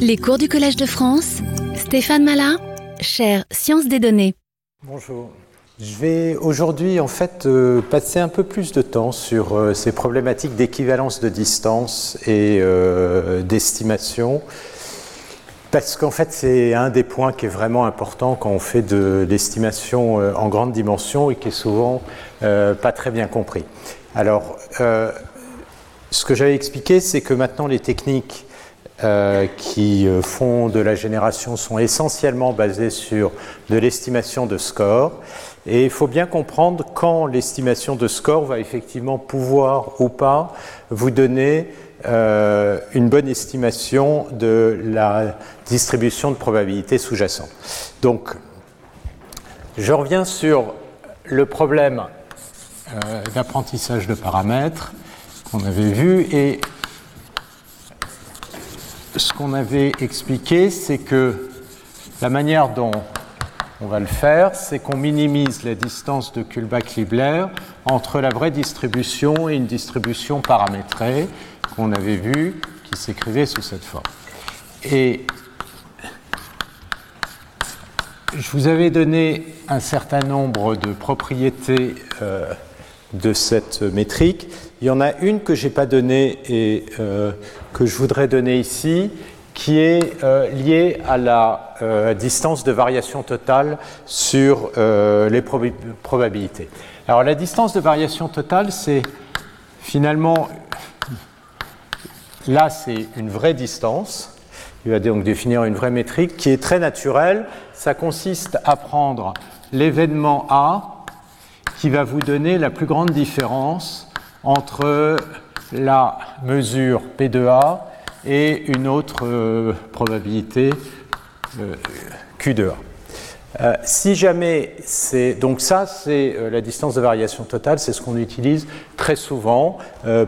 Les cours du Collège de France, Stéphane Malin, chaire Sciences des données. Bonjour. Je vais aujourd'hui en fait euh, passer un peu plus de temps sur euh, ces problématiques d'équivalence de distance et euh, d'estimation. Parce qu'en fait, c'est un des points qui est vraiment important quand on fait de l'estimation en grande dimension et qui est souvent pas très bien compris. Alors, ce que j'avais expliqué, c'est que maintenant les techniques euh, qui euh, font de la génération sont essentiellement basées sur de l'estimation de score. Et il faut bien comprendre quand l'estimation de score va effectivement pouvoir ou pas vous donner euh, une bonne estimation de la distribution de probabilité sous-jacente. Donc, je reviens sur le problème d'apprentissage de paramètres qu'on avait vu et ce qu'on avait expliqué, c'est que la manière dont on va le faire, c'est qu'on minimise la distance de Kullback-Libler entre la vraie distribution et une distribution paramétrée qu'on avait vue, qui s'écrivait sous cette forme. Et je vous avais donné un certain nombre de propriétés euh, de cette métrique. Il y en a une que je n'ai pas donnée et euh, que je voudrais donner ici, qui est euh, liée à la euh, distance de variation totale sur les probabilités. Alors la distance de variation totale, c'est finalement, là c'est une vraie distance, il va donc définir une vraie métrique qui est très naturelle, ça consiste à prendre l'événement A, qui va vous donner la plus grande différence entre la mesure P 2 A et une autre euh, probabilité euh, Q 2 A. Euh, si jamais c'est donc ça c'est la distance de variation totale, c'est ce qu'on utilise très souvent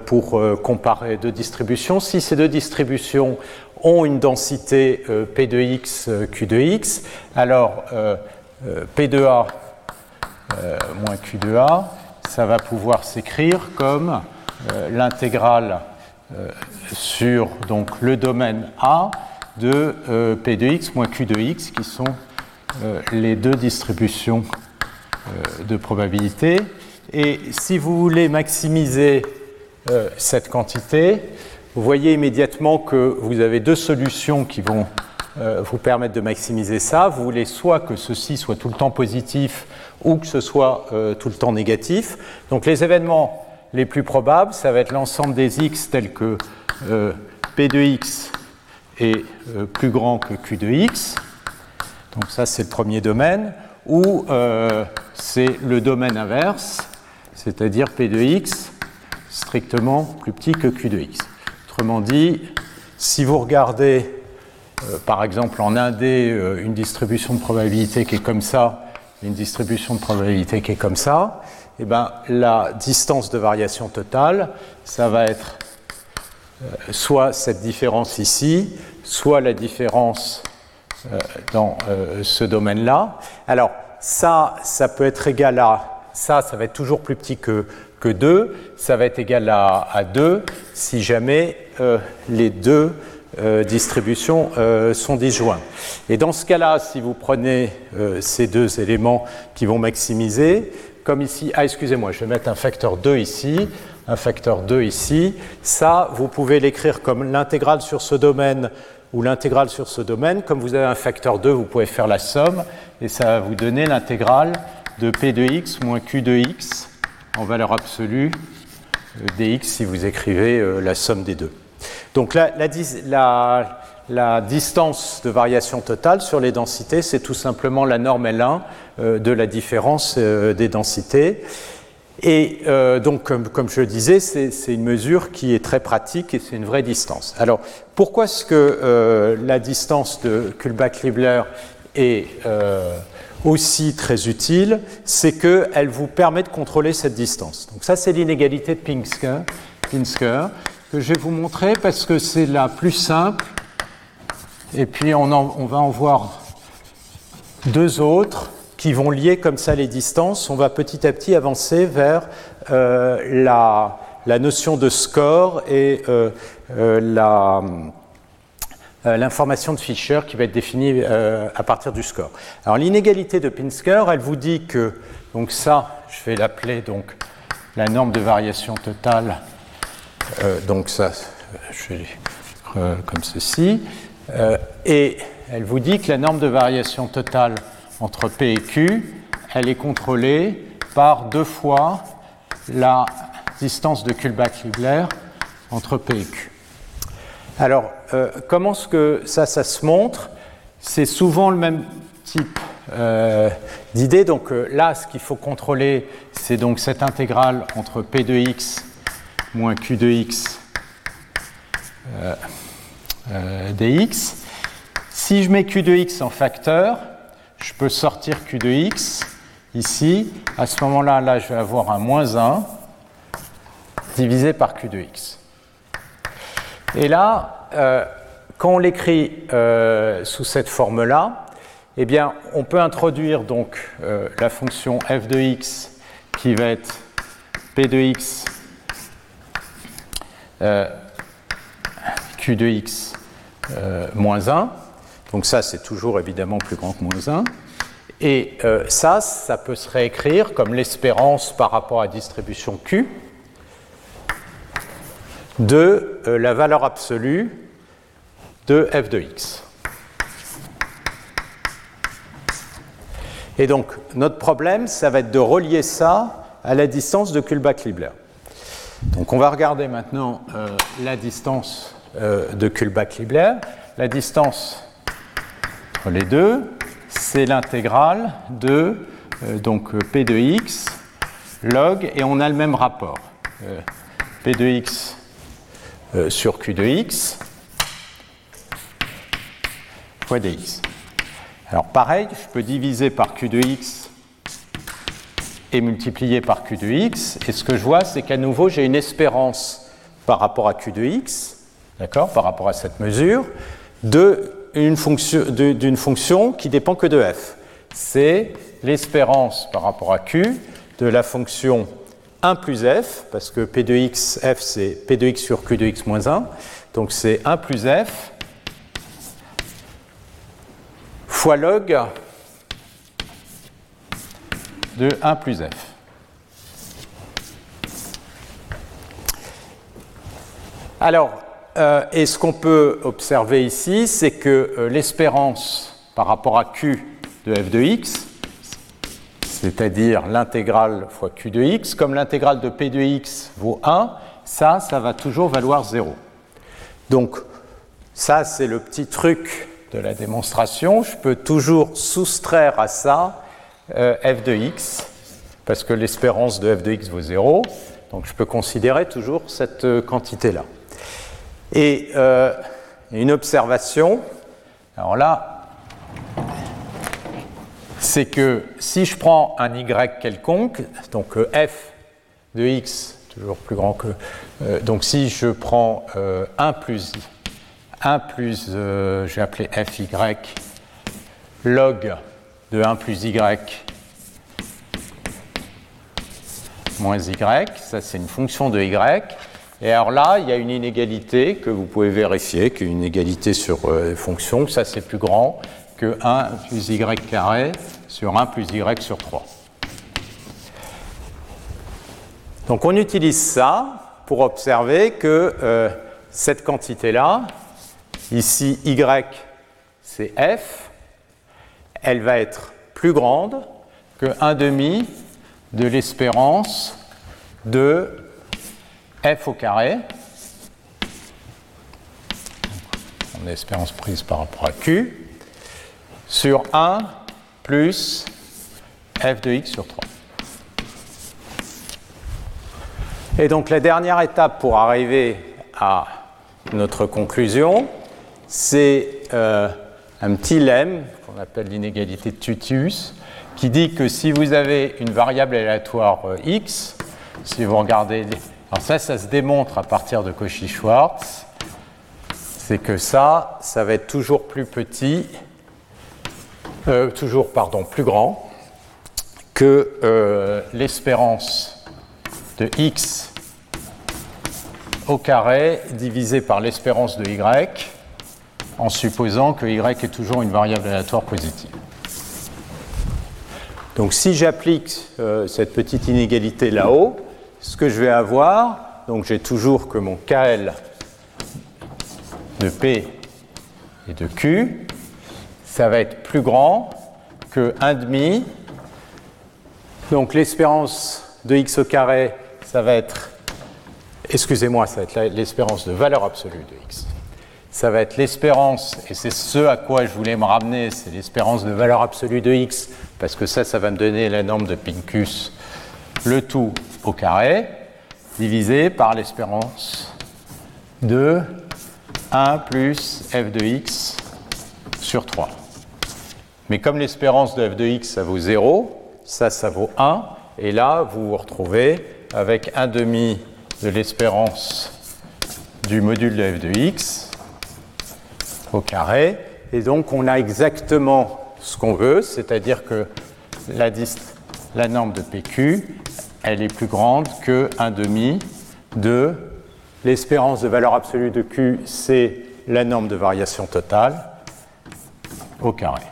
pour comparer deux distributions. Si ces deux distributions ont une densité P 2 X Q 2 X, alors P 2 A moins Q de A, ça va pouvoir s'écrire comme l'intégrale euh, sur donc, le domaine A de P de x moins Q de x, qui sont les deux distributions de probabilité. Et si vous voulez maximiser cette quantité, vous voyez immédiatement que vous avez deux solutions qui vont vous permettre de maximiser ça. Vous voulez soit que ceci soit tout le temps positif, ou que ce soit euh, tout le temps négatif. Donc les événements les plus probables, ça va être l'ensemble des x tels que euh, p de x est euh, plus grand que q de x. Donc ça c'est le premier domaine. Ou c'est le domaine inverse, c'est-à-dire p de x strictement plus petit que q de x. Autrement dit, si vous regardez par exemple en 1D une distribution de probabilité qui est comme ça, une distribution de probabilité qui est comme ça, eh ben, la distance de variation totale, ça va être euh, soit cette différence ici, soit la différence euh, dans euh, ce domaine-là. Alors, ça, ça peut être égal à, ça, ça va être toujours plus petit que, que 2, ça va être égal à, à 2 si jamais les deux distributions sont disjoints. Et dans ce cas-là, si vous prenez ces deux éléments qui vont maximiser, comme ici, ah excusez-moi, je vais mettre un facteur 2 ici, un facteur 2 ici, ça, vous pouvez l'écrire comme l'intégrale sur ce domaine ou l'intégrale sur ce domaine. Comme vous avez un facteur 2, vous pouvez faire la somme, et ça va vous donner l'intégrale de p de x moins q de x en valeur absolue dx si vous écrivez la somme des deux. Donc la, distance de variation totale sur les densités, c'est tout simplement la norme L1 euh, de la différence euh, des densités. Et euh, donc, comme, je le disais, c'est une mesure qui est très pratique et c'est une vraie distance. Alors, pourquoi est-ce que la distance de Kullback-Leibler est aussi très utile? C'est qu'elle vous permet de contrôler cette distance. Donc ça, c'est l'inégalité de Pinsker. Pinsker que je vais vous montrer parce que c'est la plus simple. Et puis on, va en voir deux autres qui vont lier comme ça les distances. On va petit à petit avancer vers euh, la, notion de score et euh, euh, l'information de Fisher qui va être définie à partir du score. Alors l'inégalité de Pinsker, elle vous dit que donc ça, je vais l'appeler donc la norme de variation totale. donc ça, je vais comme ceci. Et elle vous dit que la norme de variation totale entre P et Q, elle est contrôlée par deux fois la distance de Kullback-Leibler entre P et Q. Alors, euh, comment est-ce que ça, ça se montre? C'est souvent le même type euh, d'idée. Donc euh, là, ce qu'il faut contrôler, c'est donc cette intégrale entre P de x moins Q de x dx. Si je mets Q de x en facteur, je peux sortir Q de x ici. À ce moment-là, là, je vais avoir un moins 1 divisé par Q de x. Et là, euh, quand on l'écrit euh, sous cette forme-là, eh bien, on peut introduire donc euh, la fonction f de x qui va être p de x q de x moins 1. Donc ça, c'est toujours évidemment plus grand que moins 1. Et euh, ça, ça peut se réécrire comme l'espérance par rapport à distribution Q de euh, la valeur absolue de f de x. Et donc, notre problème, ça va être de relier ça à la distance de Kullback-Leibler. Donc, on va regarder maintenant euh, la distance de Kullback-Leibler. La distance entre les deux, c'est l'intégrale de euh, donc P de x log, et on a le même rapport. Euh, P de x euh, sur Q de x fois dx. Alors pareil, je peux diviser par Q de x et multiplier par Q de x, et ce que je vois, c'est qu'à nouveau, j'ai une espérance par rapport à Q de x, d'accord, par rapport à cette mesure, d'une fonction, fonction qui dépend que de f. C'est l'espérance par rapport à q de la fonction 1 plus f, parce que p de x, f c'est p de x sur q de x moins 1, donc c'est 1 plus f fois log de 1 plus f. Alors, euh, et ce qu'on peut observer ici, c'est que euh, l'espérance par rapport à q de f de x, c'est-à-dire l'intégrale fois q de x, comme l'intégrale de p de x vaut 1, ça, ça va toujours valoir 0. Donc, ça, c'est le petit truc de la démonstration. Je peux toujours soustraire à ça euh, f de x, parce que l'espérance de f de x vaut 0. Donc, je peux considérer toujours cette quantité-là. Et euh, une observation, alors là, c'est que si je prends un y quelconque, donc euh, f de x, toujours plus grand que. Euh, donc si je prends 1 plus 1 plus, je vais appeler fy, log de 1 plus y moins y, ça c'est une fonction de y, et alors là, il y a une inégalité que vous pouvez vérifier, qui est une inégalité sur euh, fonction, ça c'est plus grand que 1 plus y carré sur 1 plus y sur 3. Donc on utilise ça pour observer que euh, cette quantité-là, ici y c'est f, elle va être plus grande que 1 demi de l'espérance de f au carré, en espérance prise par rapport à q, sur 1 plus f de x sur 3. Et donc la dernière étape pour arriver à notre conclusion, c'est euh, un petit lemme qu'on appelle l'inégalité de Tutius, qui dit que si vous avez une variable aléatoire euh, x, si vous regardez alors ça, ça se démontre à partir de Cauchy-Schwarz. C'est que ça, ça va être toujours plus petit, euh, toujours, pardon, plus grand que euh, l'espérance de x au carré divisé par l'espérance de y en supposant que y est toujours une variable aléatoire positive. Donc si j'applique euh, cette petite inégalité là-haut, ce que je vais avoir, donc j'ai toujours que mon KL de P et de Q, ça va être plus grand que 1,5. Donc l'espérance de x au carré, ça va être, excusez-moi, ça va être l'espérance de valeur absolue de x. Ça va être l'espérance, et c'est ce à quoi je voulais me ramener, c'est l'espérance de valeur absolue de x, parce que ça, ça va me donner la norme de Pincus, le tout au carré, divisé par l'espérance de 1 plus f de x sur 3. Mais comme l'espérance de f de x, ça vaut 0, ça, ça vaut 1, et là, vous vous retrouvez avec 1 demi de l'espérance du module de f de x au carré, et donc on a exactement ce qu'on veut, c'est-à-dire que la, la norme de PQ, elle est plus grande que 1 demi de l'espérance de valeur absolue de Q, c'est la norme de variation totale au carré.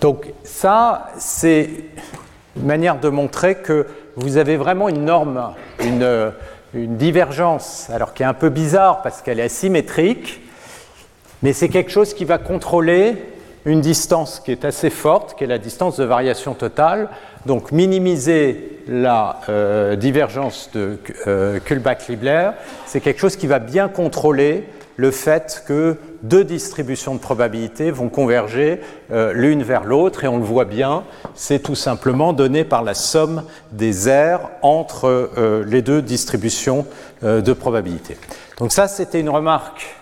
Donc ça, c'est une manière de montrer que vous avez vraiment une norme, une, une divergence, alors qui est un peu bizarre parce qu'elle est asymétrique, mais c'est quelque chose qui va contrôler une distance qui est assez forte, qui est la distance de variation totale. Donc minimiser la euh, divergence de euh, Kullback-Libler, c'est quelque chose qui va bien contrôler le fait que deux distributions de probabilité vont converger euh, l'une vers l'autre, et on le voit bien, c'est tout simplement donné par la somme des aires entre les deux distributions de probabilité. Donc ça, c'était une remarque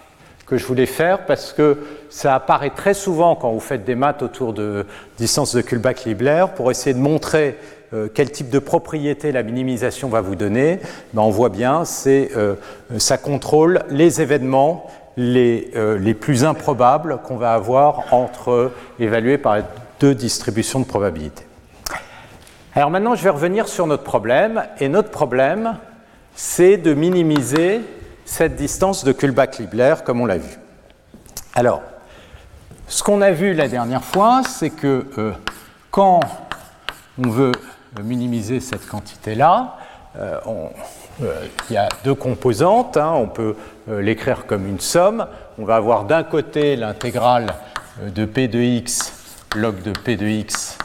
que je voulais faire parce que ça apparaît très souvent quand vous faites des maths autour de distance de Kullback-Libler pour essayer de montrer euh, quel type de propriété la minimisation va vous donner. Ben, on voit bien, c'est euh, ça contrôle les événements les, euh, les plus improbables qu'on va avoir entre évalués par deux distributions de probabilité. Alors maintenant, je vais revenir sur notre problème et notre problème, c'est de minimiser cette distance de Kullback-Libler, comme on l'a vu. Alors, ce qu'on a vu la dernière fois, c'est que euh, quand on veut minimiser cette quantité-là, euh, euh, il y a deux composantes, hein. on peut l'écrire comme une somme. On va avoir d'un côté l'intégrale de p de x log de p de x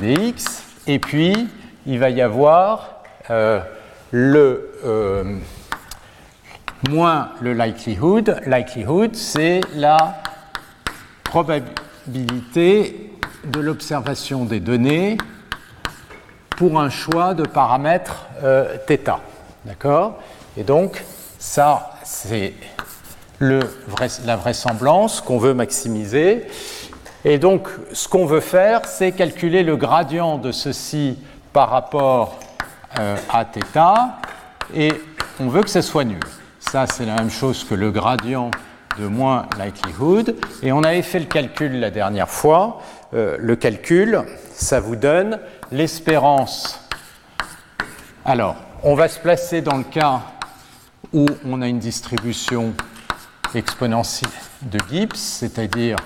dx, et puis il va y avoir le moins le likelihood. Likelihood, c'est la probabilité de l'observation des données pour un choix de paramètres euh, θ. D'accord? Et donc, ça, c'est la vraisemblance qu'on veut maximiser. Et donc, ce qu'on veut faire, c'est calculer le gradient de ceci par rapport euh, à θ, et on veut que ce soit nul. Ça, c'est la même chose que le gradient de moins likelihood. Et on avait fait le calcul la dernière fois. Euh, le calcul, ça vous donne l'espérance. Alors, on va se placer dans le cas où on a une distribution exponentielle de Gibbs, c'est-à-dire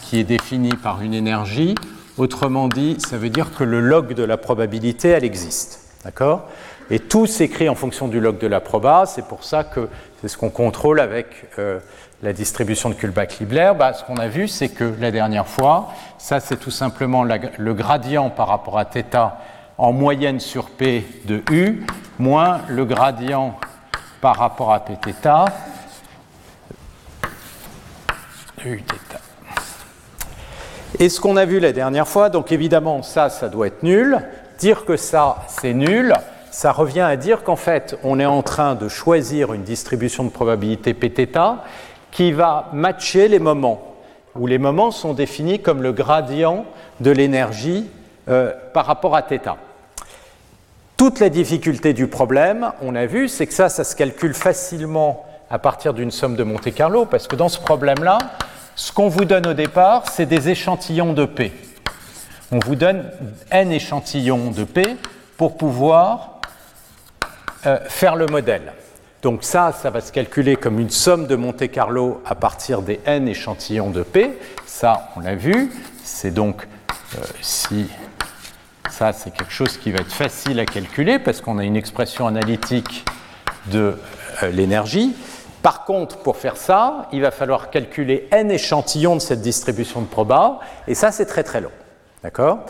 qui est définie par une énergie. Autrement dit, ça veut dire que le log de la probabilité, elle existe. D'accord? et tout s'écrit en fonction du log de la proba. C'est pour ça que c'est ce qu'on contrôle avec euh, la distribution de Kullback-Libler. Bah, ce qu'on a vu, c'est que la dernière fois, ça c'est tout simplement le gradient par rapport à θ en moyenne sur P de U, moins le gradient par rapport à Pθ de Uθ. Et ce qu'on a vu la dernière fois, donc évidemment ça, ça doit être nul. Dire que ça, c'est nul, ça revient à dire qu'en fait, on est en train de choisir une distribution de probabilité Pθ qui va matcher les moments, où les moments sont définis comme le gradient de l'énergie euh, par rapport à θ. Toute la difficulté du problème, on a vu, c'est que ça, ça se calcule facilement à partir d'une somme de Monte Carlo, parce que dans ce problème-là, ce qu'on vous donne au départ, c'est des échantillons de P. On vous donne n échantillons de P pour pouvoir euh, faire le modèle. Donc ça, ça va se calculer comme une somme de Monte Carlo à partir des n échantillons de P. Ça, on l'a vu. C'est donc euh, si ça, c'est quelque chose qui va être facile à calculer parce qu'on a une expression analytique de euh, l'énergie. Par contre, pour faire ça, il va falloir calculer n échantillons de cette distribution de proba, et ça, c'est très très long. D'accord?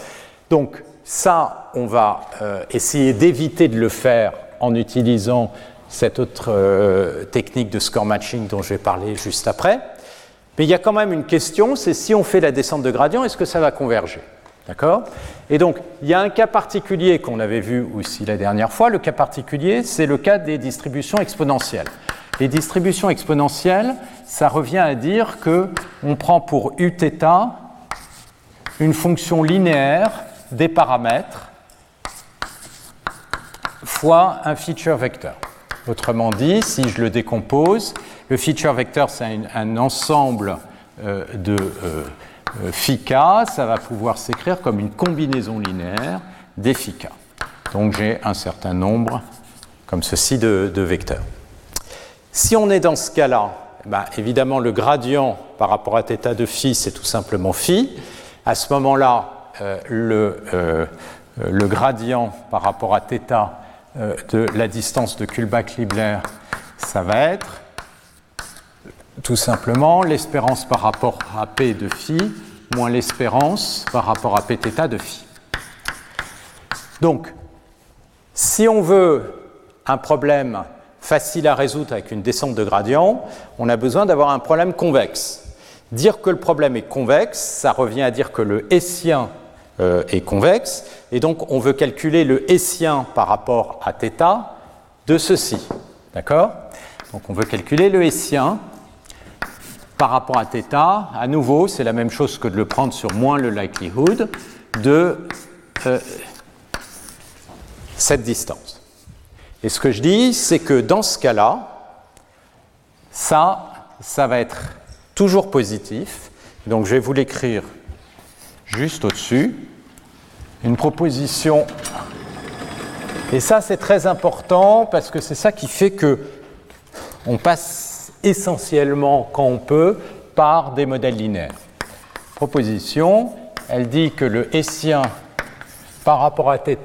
Donc, ça, on va essayer d'éviter de le faire en utilisant cette autre euh, technique de score matching dont je vais parler juste après. Mais il y a quand même une question, c'est si on fait la descente de gradient, est-ce que ça va converger? D'accord? Et donc, il y a un cas particulier qu'on avait vu aussi la dernière fois. Le cas particulier, c'est le cas des distributions exponentielles. Les distributions exponentielles, ça revient à dire que on prend pour uθ une fonction linéaire des paramètres fois un feature vecteur. Autrement dit, si je le décompose, le feature vecteur, c'est un, ensemble euh, de euh, euh, ça va pouvoir s'écrire comme une combinaison linéaire des phi. Donc j'ai un certain nombre comme ceci de vecteurs. Si on est dans ce cas-là, ben, évidemment, le gradient par rapport à θ de phi, c'est tout simplement phi. À ce moment-là, euh, le, le, gradient par rapport à θ de la distance de Kullback-Libler, ça va être tout simplement l'espérance par rapport à P de phi moins l'espérance par rapport à Pθ de phi. Donc, si on veut un problème facile à résoudre avec une descente de gradient, on a besoin d'avoir un problème convexe. Dire que le problème est convexe, ça revient à dire que le hessien euh, est convexe, et donc on veut calculer le hessien par rapport à θ de ceci. D'accord? Donc on veut calculer le hessien par rapport à θ. À nouveau, c'est la même chose que de le prendre sur moins le likelihood de euh, cette distance. Et ce que je dis, c'est que dans ce cas-là, ça, ça va être toujours positif. Donc je vais vous l'écrire juste au-dessus. Une proposition. Et ça, c'est très important parce que c'est ça qui fait que on passe essentiellement, quand on peut, par des modèles linéaires. Proposition, elle dit que le hessien par rapport à θ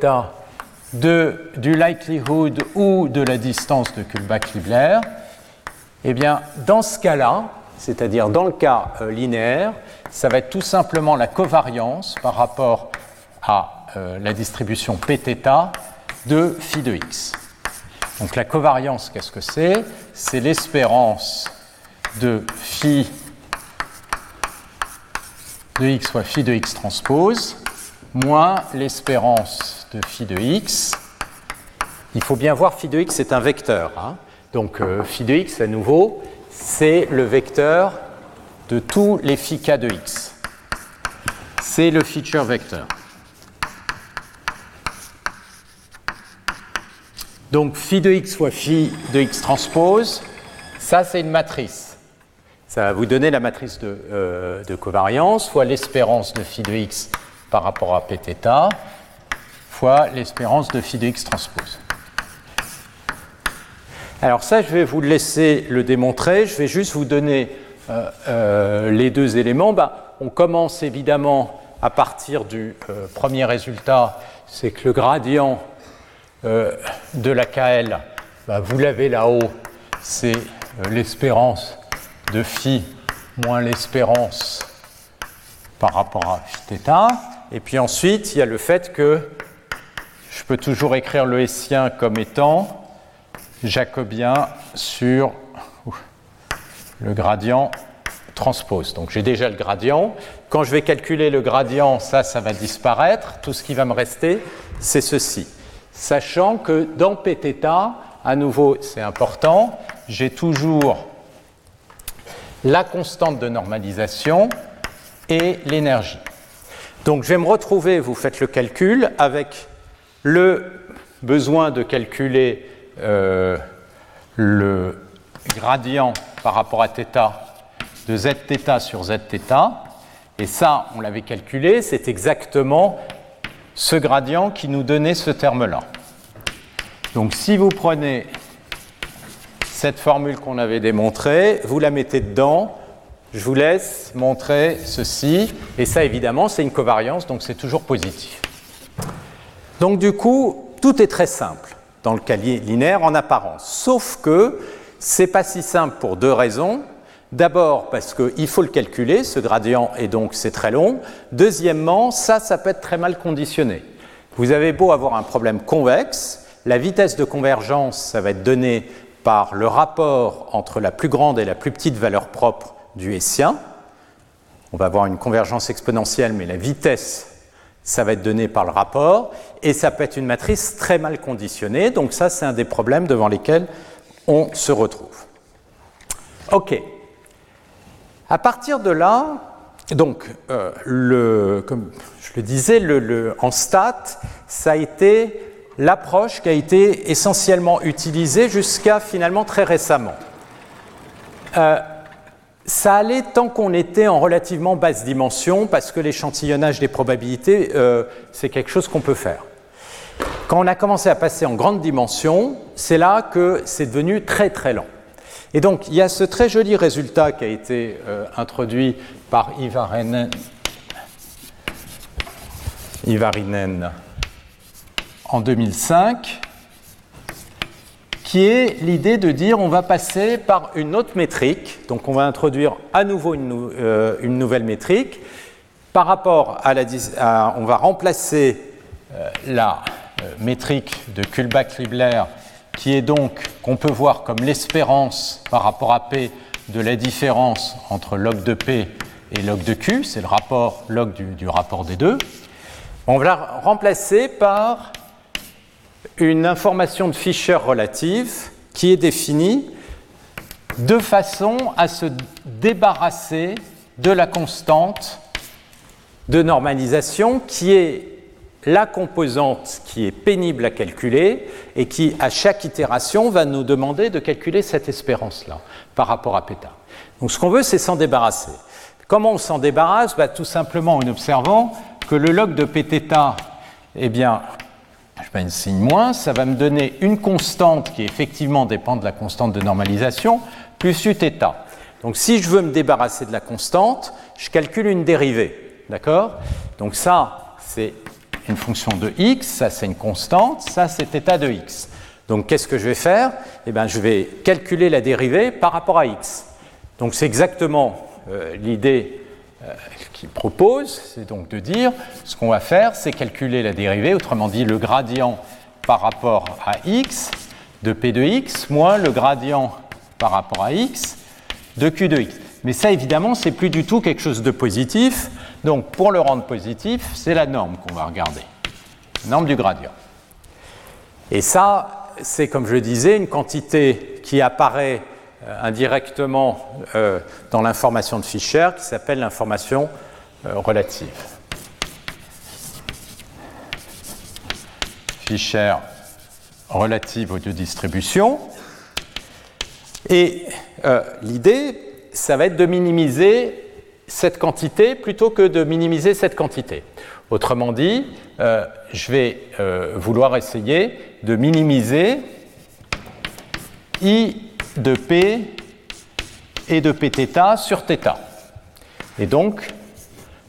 de, du likelihood ou de la distance de Kullback-Libler, eh bien, dans ce cas-là, c'est-à-dire dans le cas euh, linéaire, ça va être tout simplement la covariance par rapport à euh, la distribution Pθ de phi de x. Donc la covariance, qu'est-ce que c'est? C'est l'espérance de phi de x fois phi de x transpose moins l'espérance de phi de x. Il faut bien voir phi de x c'est un vecteur. Hein. Donc euh, phi de x à nouveau, c'est le vecteur de tous les phi k de x. C'est le feature vecteur. Donc phi de x fois phi de x transpose, ça c'est une matrice. Ça va vous donner la matrice de, euh, covariance fois l'espérance de phi de x par rapport à pθ fois l'espérance de phi de x transpose. Alors ça, je vais vous laisser le démontrer. Je vais juste vous donner les deux éléments. Bah, on commence évidemment à partir du euh, premier résultat, c'est que le gradient de la KL, bah, vous l'avez là-haut, c'est l'espérance de phi moins l'espérance par rapport à θ. Et puis ensuite, il y a le fait que je peux toujours écrire le hessien comme étant jacobien sur le gradient transpose. Donc j'ai déjà le gradient. Quand je vais calculer le gradient, ça, ça va disparaître. Tout ce qui va me rester, c'est ceci. Sachant que dans Pθ, à nouveau, c'est important, j'ai toujours la constante de normalisation et l'énergie. Donc je vais me retrouver, vous faites le calcul, avec le besoin de calculer euh, le gradient par rapport à θ de zθ sur zθ, et ça, on l'avait calculé, c'est exactement ce gradient qui nous donnait ce terme-là. Donc si vous prenez cette formule qu'on avait démontrée, vous la mettez dedans, je vous laisse montrer ceci, et ça évidemment c'est une covariance, donc c'est toujours positif. Donc du coup, tout est très simple dans le calier linéaire en apparence, sauf que c'est pas si simple pour deux raisons. D'abord parce qu'il faut le calculer, ce gradient, et donc c'est très long. Deuxièmement, ça, ça peut être très mal conditionné. Vous avez beau avoir un problème convexe, la vitesse de convergence, ça va être donné par le rapport entre la plus grande et la plus petite valeur propre du Hessien. On va avoir une convergence exponentielle, mais la vitesse, ça va être donné par le rapport, et ça peut être une matrice très mal conditionnée. Donc ça, c'est un des problèmes devant lesquels on se retrouve. OK. À partir de là, donc, euh, comme je le disais, en stat, ça a été l'approche qui a été essentiellement utilisée jusqu'à finalement très récemment. Euh, ça allait tant qu'on était en relativement basse dimension, parce que l'échantillonnage des probabilités, euh, c'est quelque chose qu'on peut faire. Quand on a commencé à passer en grande dimension, c'est là que c'est devenu très très lent. Et donc, il y a ce très joli résultat qui a été euh, introduit par Ivarinen, en 2005, qui est l'idée de dire on va passer par une autre métrique, donc on va introduire à nouveau une, euh, nouvelle métrique. Par rapport à la, on va remplacer euh, la métrique de Kullback-Libler qui est donc qu'on peut voir comme l'espérance par rapport à P de la différence entre log de P et log de Q, c'est le rapport log du, rapport des deux. On va la remplacer par une information de Fisher relative qui est définie de façon à se débarrasser de la constante de normalisation qui est la composante qui est pénible à calculer et qui, à chaque itération, va nous demander de calculer cette espérance-là par rapport à péta. Donc ce qu'on veut, c'est s'en débarrasser. Comment on s'en débarrasse? Bah, Tout simplement en observant que le log de pθ, eh bien, je mets une signe moins, ça va me donner une constante qui effectivement dépend de la constante de normalisation, plus uθ. Donc si je veux me débarrasser de la constante, je calcule une dérivée. D'accord? Donc ça, c'est une fonction de x, ça c'est une constante, ça c'est état de x. Donc qu'est-ce que je vais faire? Eh bien, je vais calculer la dérivée par rapport à x. Donc c'est exactement euh, l'idée euh, qu'il propose, c'est donc de dire ce qu'on va faire, c'est calculer la dérivée, autrement dit le gradient par rapport à x de p de x moins le gradient par rapport à x de q de x. Mais ça, évidemment, c'est plus du tout quelque chose de positif. Donc, pour le rendre positif, c'est la norme qu'on va regarder, norme du gradient. Et ça, c'est comme je disais, une quantité qui apparaît euh, indirectement euh, dans l'information de Fischer, qui s'appelle l'information euh, relative. Fischer relative aux deux distributions. Et l'idée, ça va être de minimiser cette quantité plutôt que de minimiser cette quantité. Autrement dit, euh, je vais euh, vouloir essayer de minimiser I de P et de Pθ sur θ. Et donc,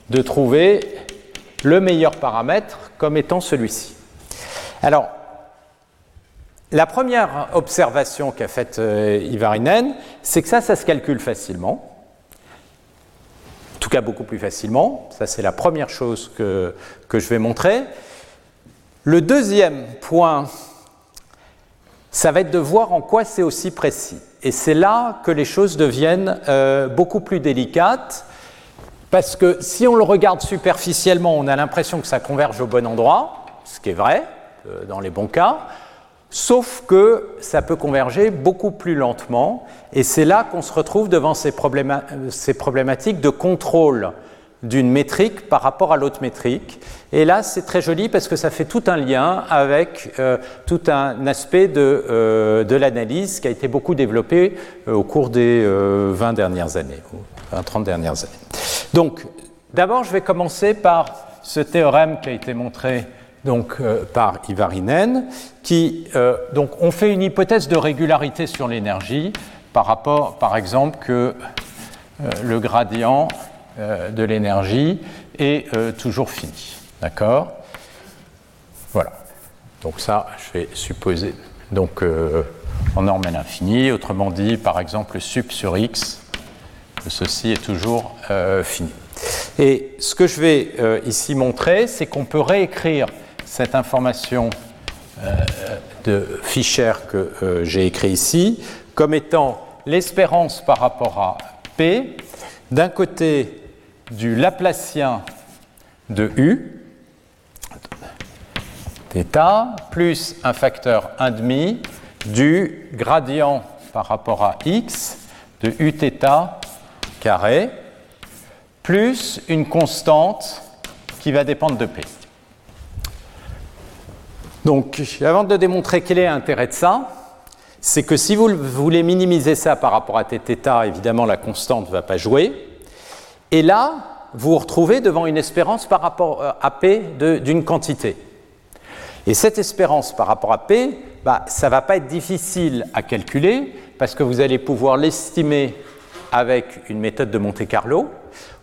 de trouver le meilleur paramètre comme étant celui-ci. Alors, la première observation qu'a faite euh, Ivarinen, c'est que ça, ça se calcule facilement. En tout cas, beaucoup plus facilement. Ça, c'est la première chose que, je vais montrer. Le deuxième point, ça va être de voir en quoi c'est aussi précis. Et c'est là que les choses deviennent euh, beaucoup plus délicates, parce que si on le regarde superficiellement, on a l'impression que ça converge au bon endroit, ce qui est vrai euh, dans les bons cas. Sauf que ça peut converger beaucoup plus lentement, et c'est là qu'on se retrouve devant ces, problématiques de contrôle d'une métrique par rapport à l'autre métrique. Et là, c'est très joli parce que ça fait tout un lien avec euh, tout un aspect de, euh, de l'analyse qui a été beaucoup développé euh, au cours des 20 dernières années, ou 20, 30 dernières années. Donc, d'abord, je vais commencer par ce théorème qui a été montré donc par Ivarinen, qui donc on fait une hypothèse de régularité sur l'énergie par rapport, par exemple, que le gradient de l'énergie est toujours fini. D'accord? Voilà. Donc ça, je vais supposer donc en norme à l'infini. Autrement dit, par exemple, sup sur x ceci est toujours euh, fini. Et ce que je vais euh, ici montrer, c'est qu'on peut réécrire cette information euh, de Fischer que j'ai écrit ici comme étant l'espérance par rapport à P d'un côté du Laplacien de U, θ, plus un facteur 1,5 du gradient par rapport à x de Uθ carré plus une constante qui va dépendre de P. Donc, avant de démontrer quel est l'intérêt de ça, c'est que si vous voulez minimiser ça par rapport à θ, évidemment, la constante ne va pas jouer. Et là, vous vous retrouvez devant une espérance par rapport euh, à P d'une quantité. Et cette espérance par rapport à P, bah, ça ne va pas être difficile à calculer parce que vous allez pouvoir l'estimer avec une méthode de Monte Carlo.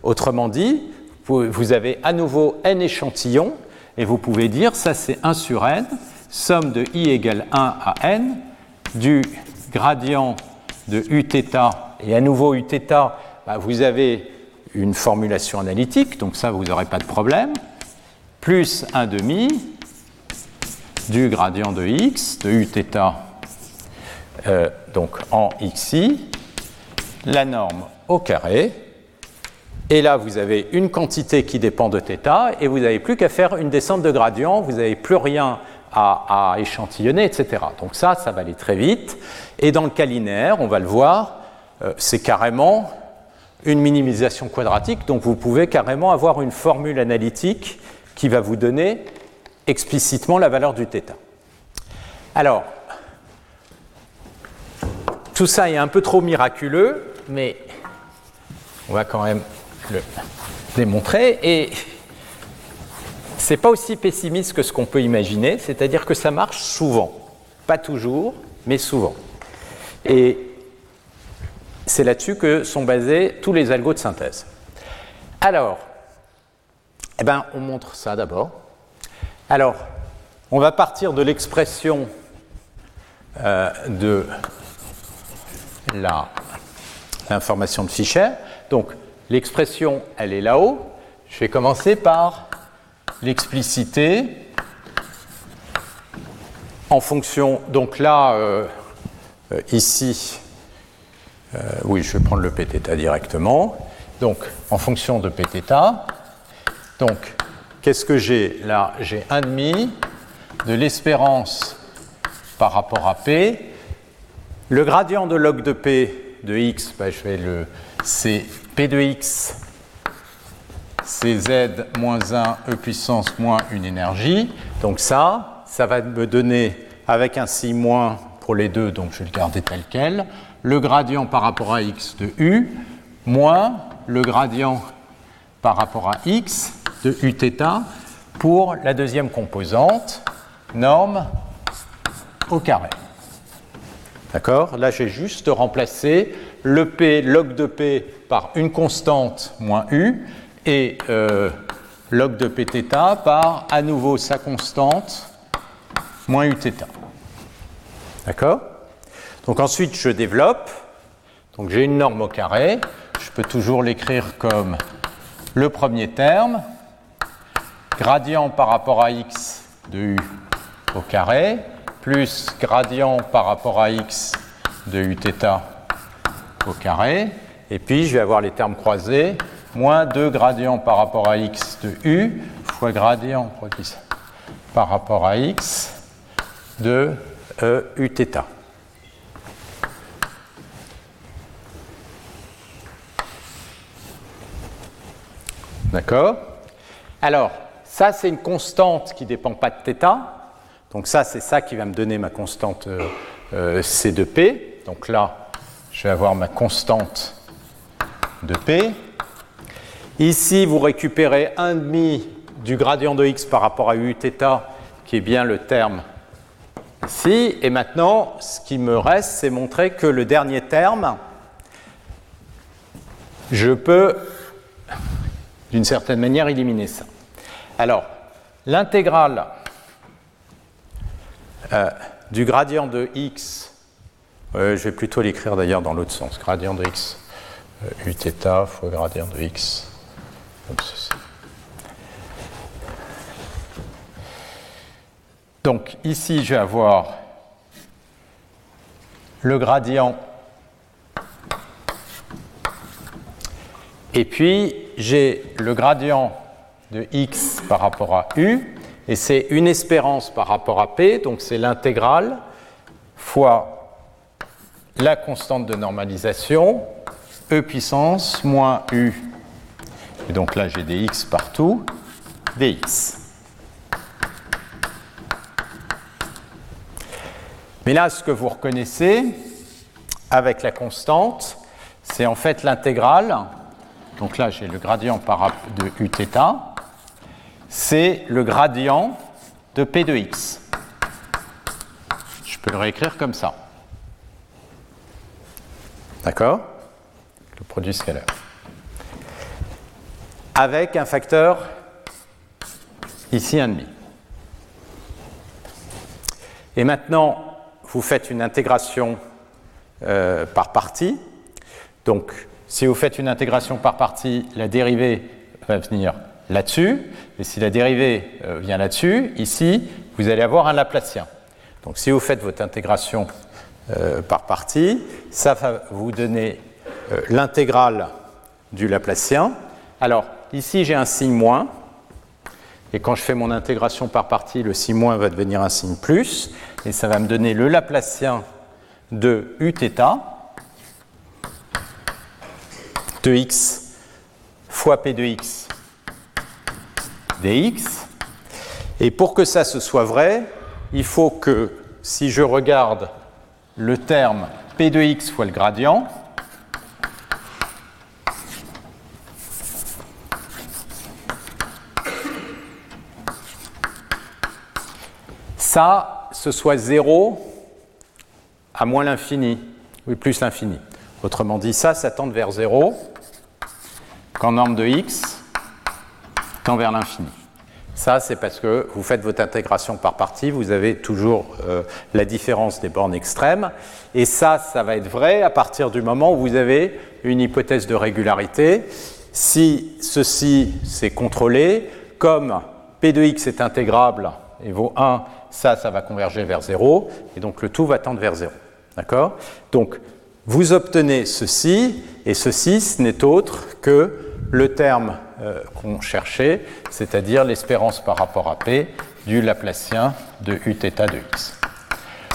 Autrement dit, vous avez à nouveau n échantillons et vous pouvez dire ça c'est 1 sur n, somme de i égale 1 à n du gradient de uθ et à nouveau uθ, bah, vous avez une formulation analytique, donc ça vous n'aurez pas de problème, plus 1 demi du gradient de x, de uθ, euh, donc en xi, la norme au carré. et là, vous avez une quantité qui dépend de θ, et vous n'avez plus qu'à faire une descente de gradient, vous n'avez plus rien à, échantillonner, etc. Donc ça, ça va aller très vite. Et dans le cas linéaire, on va le voir, euh, c'est carrément une minimisation quadratique, donc vous pouvez carrément avoir une formule analytique qui va vous donner explicitement la valeur du θ. Alors, tout ça est un peu trop miraculeux, mais on va quand même le démontrer. Et c'est pas aussi pessimiste que ce qu'on peut imaginer, c'est-à-dire que ça marche souvent. Pas toujours, mais souvent. Et c'est là-dessus que sont basés tous les algos de synthèse. Alors, eh ben, on montre ça d'abord. Alors, on va partir de l'expression euh, de l'information de Fischer. Donc l'expression, elle est là-haut. Je vais commencer par l'expliciter en fonction. Donc là, euh, euh, ici, euh, oui, je vais prendre le pθ directement. Donc en fonction de pθ. Donc qu'est-ce que j'ai là? J'ai 1,5 de l'espérance par rapport à P le gradient de log de P de x, bah, je vais le, c'est P de x, c'est z moins 1 e puissance moins une énergie. Donc ça, ça va me donner avec un si moins pour les deux, donc je vais le garder tel quel, le gradient par rapport à x de u moins le gradient par rapport à x de uθ pour la deuxième composante, norme au carré. D'accord? Là, j'ai juste remplacé le P, log de P par une constante moins U et euh, log de Pθ par à nouveau sa constante moins Uθ. D'accord Donc ensuite, je développe. Donc j'ai une norme au carré. Je peux toujours l'écrire comme le premier terme, gradient par rapport à x de u au carré, plus gradient par rapport à x de uθ au carré. Et puis, je vais avoir les termes croisés, moins 2 gradient par rapport à x de u fois gradient par rapport à x de uθ. D'accord? Alors, ça, c'est une constante qui ne dépend pas de θ. Donc ça, c'est ça qui va me donner ma constante euh, euh, C de P. Donc là, je vais avoir ma constante de P. Ici, vous récupérez 1,5 du gradient de x par rapport à uθ, qui est bien le terme ici. Et maintenant, ce qui me reste, c'est montrer que le dernier terme, je peux, d'une certaine manière, éliminer ça. Alors, l'intégrale euh, du gradient de x, je vais plutôt l'écrire d'ailleurs dans l'autre sens, gradient de x euh, uθ fois gradient de x, comme ceci. Donc ici, je vais avoir le gradient. Et puis j'ai le gradient de x par rapport à u. Et c'est une espérance par rapport à p, donc c'est l'intégrale fois la constante de normalisation e puissance moins u. Et donc là j'ai des x partout, dx. Mais là, ce que vous reconnaissez avec la constante, c'est en fait l'intégrale. Donc là, j'ai le gradient de uθ. C'est le gradient de p de x. Je peux le réécrire comme ça. D'accord Le produit scalaire. Avec un facteur ici 1,5. Et maintenant, vous faites une intégration euh, par partie. Donc, si vous faites une intégration par partie, la dérivée va venir là-dessus. Et si la dérivée euh, vient là-dessus, ici, vous allez avoir un Laplacien. Donc, si vous faites votre intégration euh, par partie, ça va vous donner l'intégrale du Laplacien. Alors, ici, j'ai un signe moins. Et quand je fais mon intégration par partie, le signe moins va devenir un signe plus et ça va me donner le Laplacien de uθ de x fois p de x dx. Et pour que ça se soit vrai, il faut que si je regarde le terme p de x fois le gradient, ça, ce soit 0 à moins l'infini, oui, plus l'infini. Autrement dit, ça, ça tend vers 0 quand norme de x tend vers l'infini. Ça, c'est parce que vous faites votre intégration par partie, vous avez toujours euh, la différence des bornes extrêmes. Et ça, ça va être vrai à partir du moment où vous avez une hypothèse de régularité. Si ceci, c'est contrôlé, comme p de x est intégrable et vaut 1 ça, ça va converger vers 0, et donc le tout va tendre vers 0. D'accord? Donc, vous obtenez ceci, et ceci, ce n'est autre que le terme euh, qu'on cherchait, c'est-à-dire l'espérance par rapport à P du Laplacien de Uθ de x.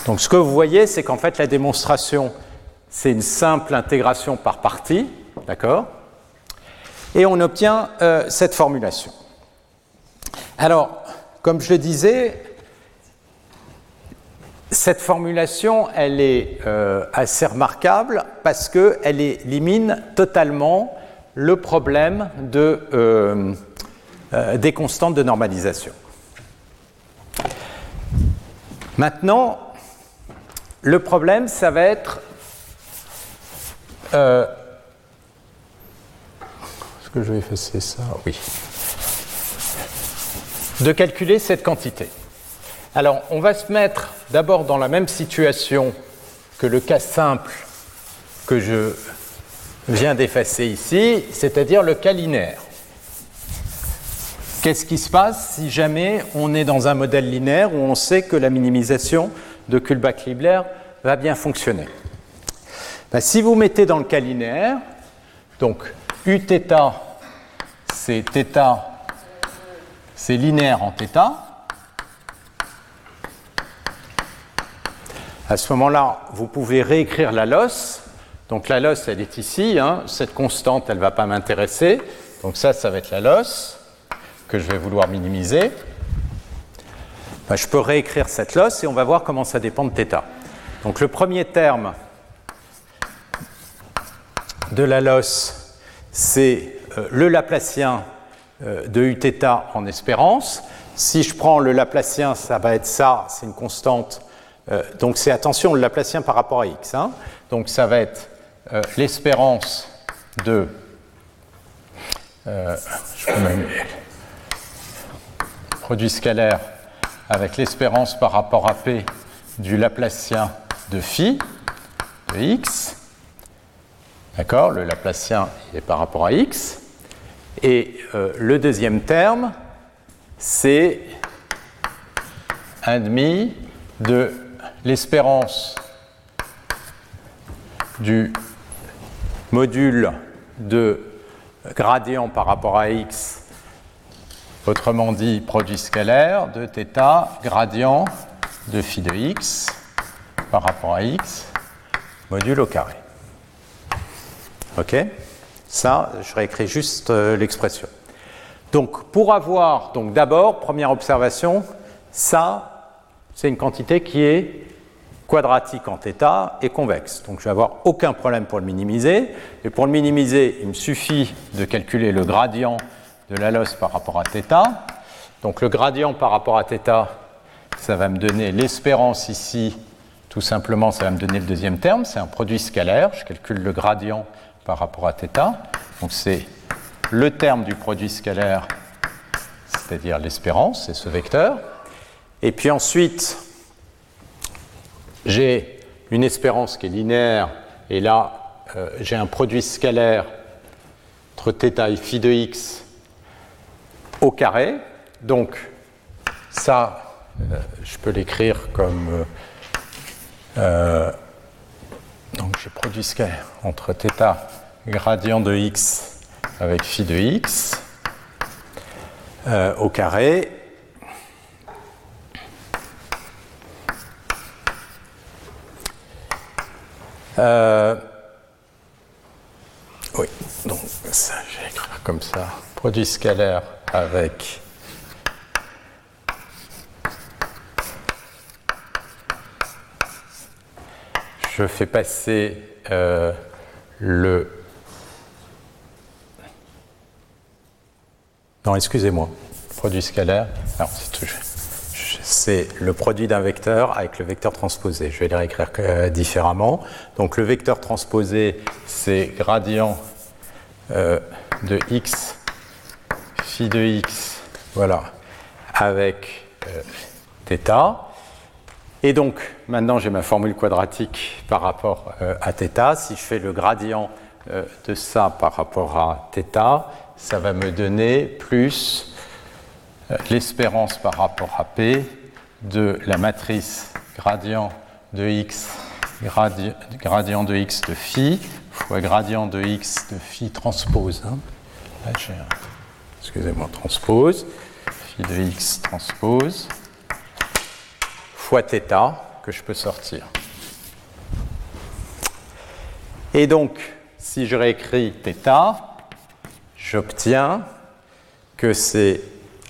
Donc ce que vous voyez, c'est qu'en fait la démonstration, c'est une simple intégration par partie, d'accord? Et on obtient euh, cette formulation. Alors, comme je le disais, cette formulation, elle est euh, assez remarquable parce qu'elle élimine totalement le problème euh, euh, des constantes de normalisation. Maintenant, le problème, ça va être est-ce que je vais effacer ça? Oui. De calculer cette quantité. Alors, on va se mettre d'abord dans la même situation que le cas simple que je viens d'effacer ici, c'est-à-dire le cas linéaire. Qu'est-ce qui se passe si jamais on est dans un modèle linéaire où on sait que la minimisation de Kullback-Leibler va bien fonctionner ben, Si vous mettez dans le cas linéaire, donc Uθ, c'est θ, c'est linéaire en θ, À ce moment-là, vous pouvez réécrire la loss. donc la loss, elle est ici. Hein. Cette constante, elle ne va pas m'intéresser. Donc ça, ça va être la loss que je vais vouloir minimiser. Ben, je peux réécrire cette loss et on va voir comment ça dépend de θ. Donc le premier terme de la loss, c'est euh, le Laplacien euh, de uθ en espérance. Si je prends le Laplacien, ça va être ça, c'est une constante. Euh, donc c'est attention, le Laplacien par rapport à x. Hein. Donc ça va être euh, l'espérance de. même produit scalaire avec l'espérance par rapport à p du Laplacien de phi de x. D'accord Le Laplacien est par rapport à x. Et euh, le deuxième terme, c'est un demi de l'espérance du module de gradient par rapport à x, autrement dit produit scalaire de θ gradient de phi de x par rapport à x, module au carré. OK? Ça, je réécris juste euh, l'expression. Donc, pour avoir, donc d'abord, première observation, ça, c'est une quantité qui est quadratique en θ et convexe. Donc, je vais avoir aucun problème pour le minimiser. Et pour le minimiser, il me suffit de calculer le gradient de la losse par rapport à θ. Donc, le gradient par rapport à θ, ça va me donner l'espérance ici. Tout simplement, ça va me donner le deuxième terme. C'est un produit scalaire. Je calcule le gradient par rapport à θ. Donc c'est le terme du produit scalaire, c'est-à-dire l'espérance, c'est ce vecteur. Et puis ensuite, j'ai une espérance qui est linéaire, et là, euh, j'ai un produit scalaire entre θ et phi de x au carré. Donc, ça, euh, je peux l'écrire comme. Euh, donc j'ai produit scalaire entre θ gradient de x avec phi de x au carré. Euh, oui, donc ça, je vais écrire comme ça. Produit scalaire avec je fais passer euh, le... Non, excusez-moi, produit scalaire. c'est le produit d'un vecteur avec le vecteur transposé. Je vais les réécrire euh, différemment. Donc le vecteur transposé, c'est gradient euh, de x phi de x, voilà, avec θ. Et donc, maintenant, j'ai ma formule quadratique par rapport euh, à θ. Si je fais le gradient euh, de ça par rapport à θ, ça va me donner plus euh, l'espérance par rapport à p de la matrice gradient de x, gradient de x de phi, fois gradient de x de phi transpose. Hein. excusez-moi, transpose, phi de x transpose fois θ que je peux sortir. Et donc, si je réécris θ, j'obtiens que c'est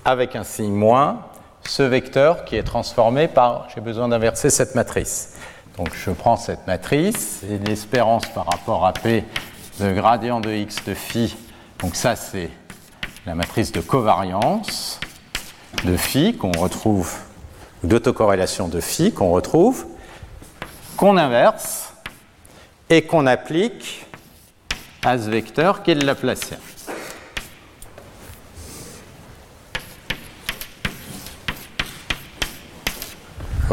avec un signe moins ce vecteur qui est transformé par, j'ai besoin d'inverser cette matrice. Donc je prends cette matrice, et l'espérance par rapport à P de gradient de x de phi, donc ça c'est la matrice de covariance de phi qu'on retrouve d'autocorrélation de phi qu'on retrouve, qu'on inverse et qu'on applique à ce vecteur qui est le Laplacien.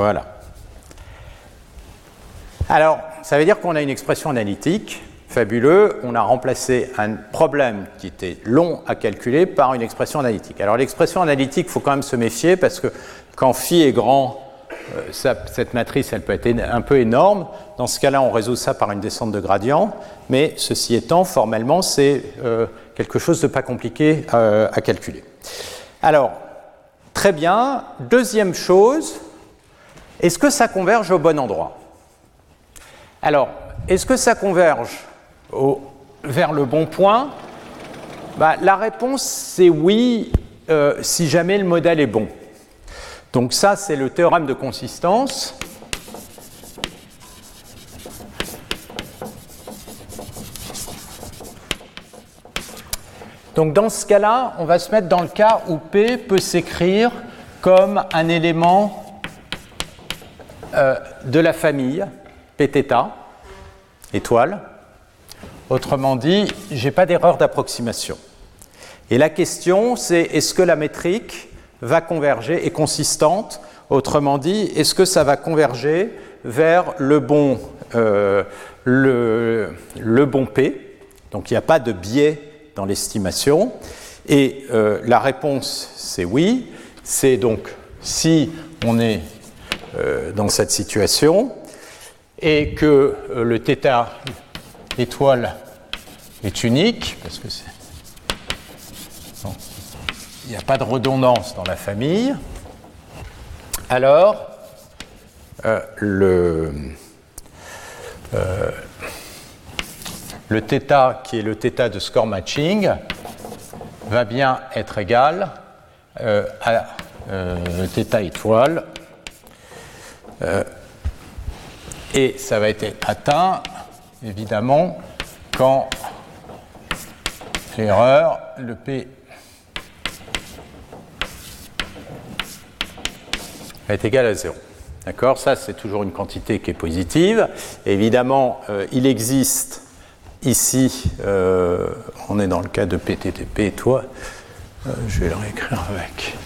Voilà. Alors, ça veut dire qu'on a une expression analytique fabuleux. On a remplacé un problème qui était long à calculer par une expression analytique. Alors, l'expression analytique, il faut quand même se méfier parce que quand phi est grand, euh, cette matrice, elle peut être un peu énorme. Dans ce cas-là, on résout ça par une descente de gradient. Mais ceci étant, formellement, c'est euh, quelque chose de pas compliqué euh, à calculer. Alors, très bien. Deuxième chose, est-ce que ça converge au bon endroit? Alors, est-ce que ça converge vers le bon point? Bah, La réponse, c'est oui, si jamais le modèle est bon. Donc ça, c'est le théorème de consistance. Donc dans ce cas-là, on va se mettre dans le cas où P peut s'écrire comme un élément euh, de la famille Pθ, étoile. Autrement dit, je n'ai pas d'erreur d'approximation. Et la question, c'est est-ce que la métrique va converger, est consistante? Autrement dit, est-ce que ça va converger vers le bon, euh, le, bon P? Donc il n'y a pas de biais dans l'estimation. Et euh, la réponse, c'est oui. C'est donc si on est dans cette situation et que le θ étoile est unique, parce que c'est il n'y a pas de redondance dans la famille, alors euh, le, euh, le θ, qui est le θ de score matching, va bien être égal euh, à le θ étoile. et ça va être atteint, évidemment, quand l'erreur, le P est égal à 0. D'accord? Ça, c'est toujours une quantité qui est positive. évidemment, euh, il existe ici, euh, on est dans le cas de PTTP, toi, euh, je vais le réécrire avec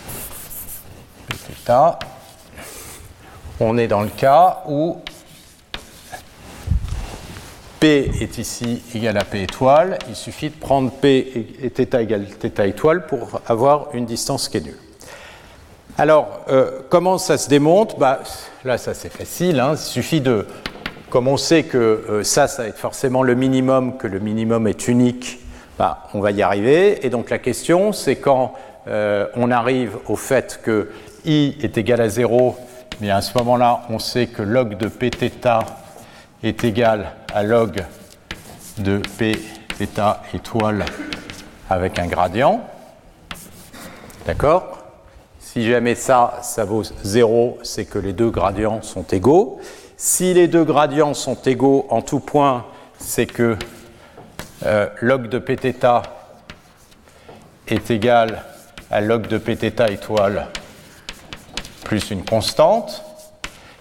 PTT. On est dans le cas où P est ici égal à P étoile. Il suffit de prendre P et θ égale θ étoile pour avoir une distance qui est nulle. Alors, euh, comment ça se démonte? Bah, Là, ça c'est facile. Hein. Il suffit de. Comme on sait que euh, ça, ça va être forcément le minimum, que le minimum est unique, bah, on va y arriver. Et donc la question, c'est quand euh, on arrive au fait que i est égal à 0, mais à ce moment-là, on sait que log de pθ est égal à log de pθ étoile avec un gradient. D'accord si jamais ça, ça vaut 0, c'est que les deux gradients sont égaux. Si les deux gradients sont égaux en tout point, c'est que euh, log de pθ est égal à log de pθ étoile plus une constante.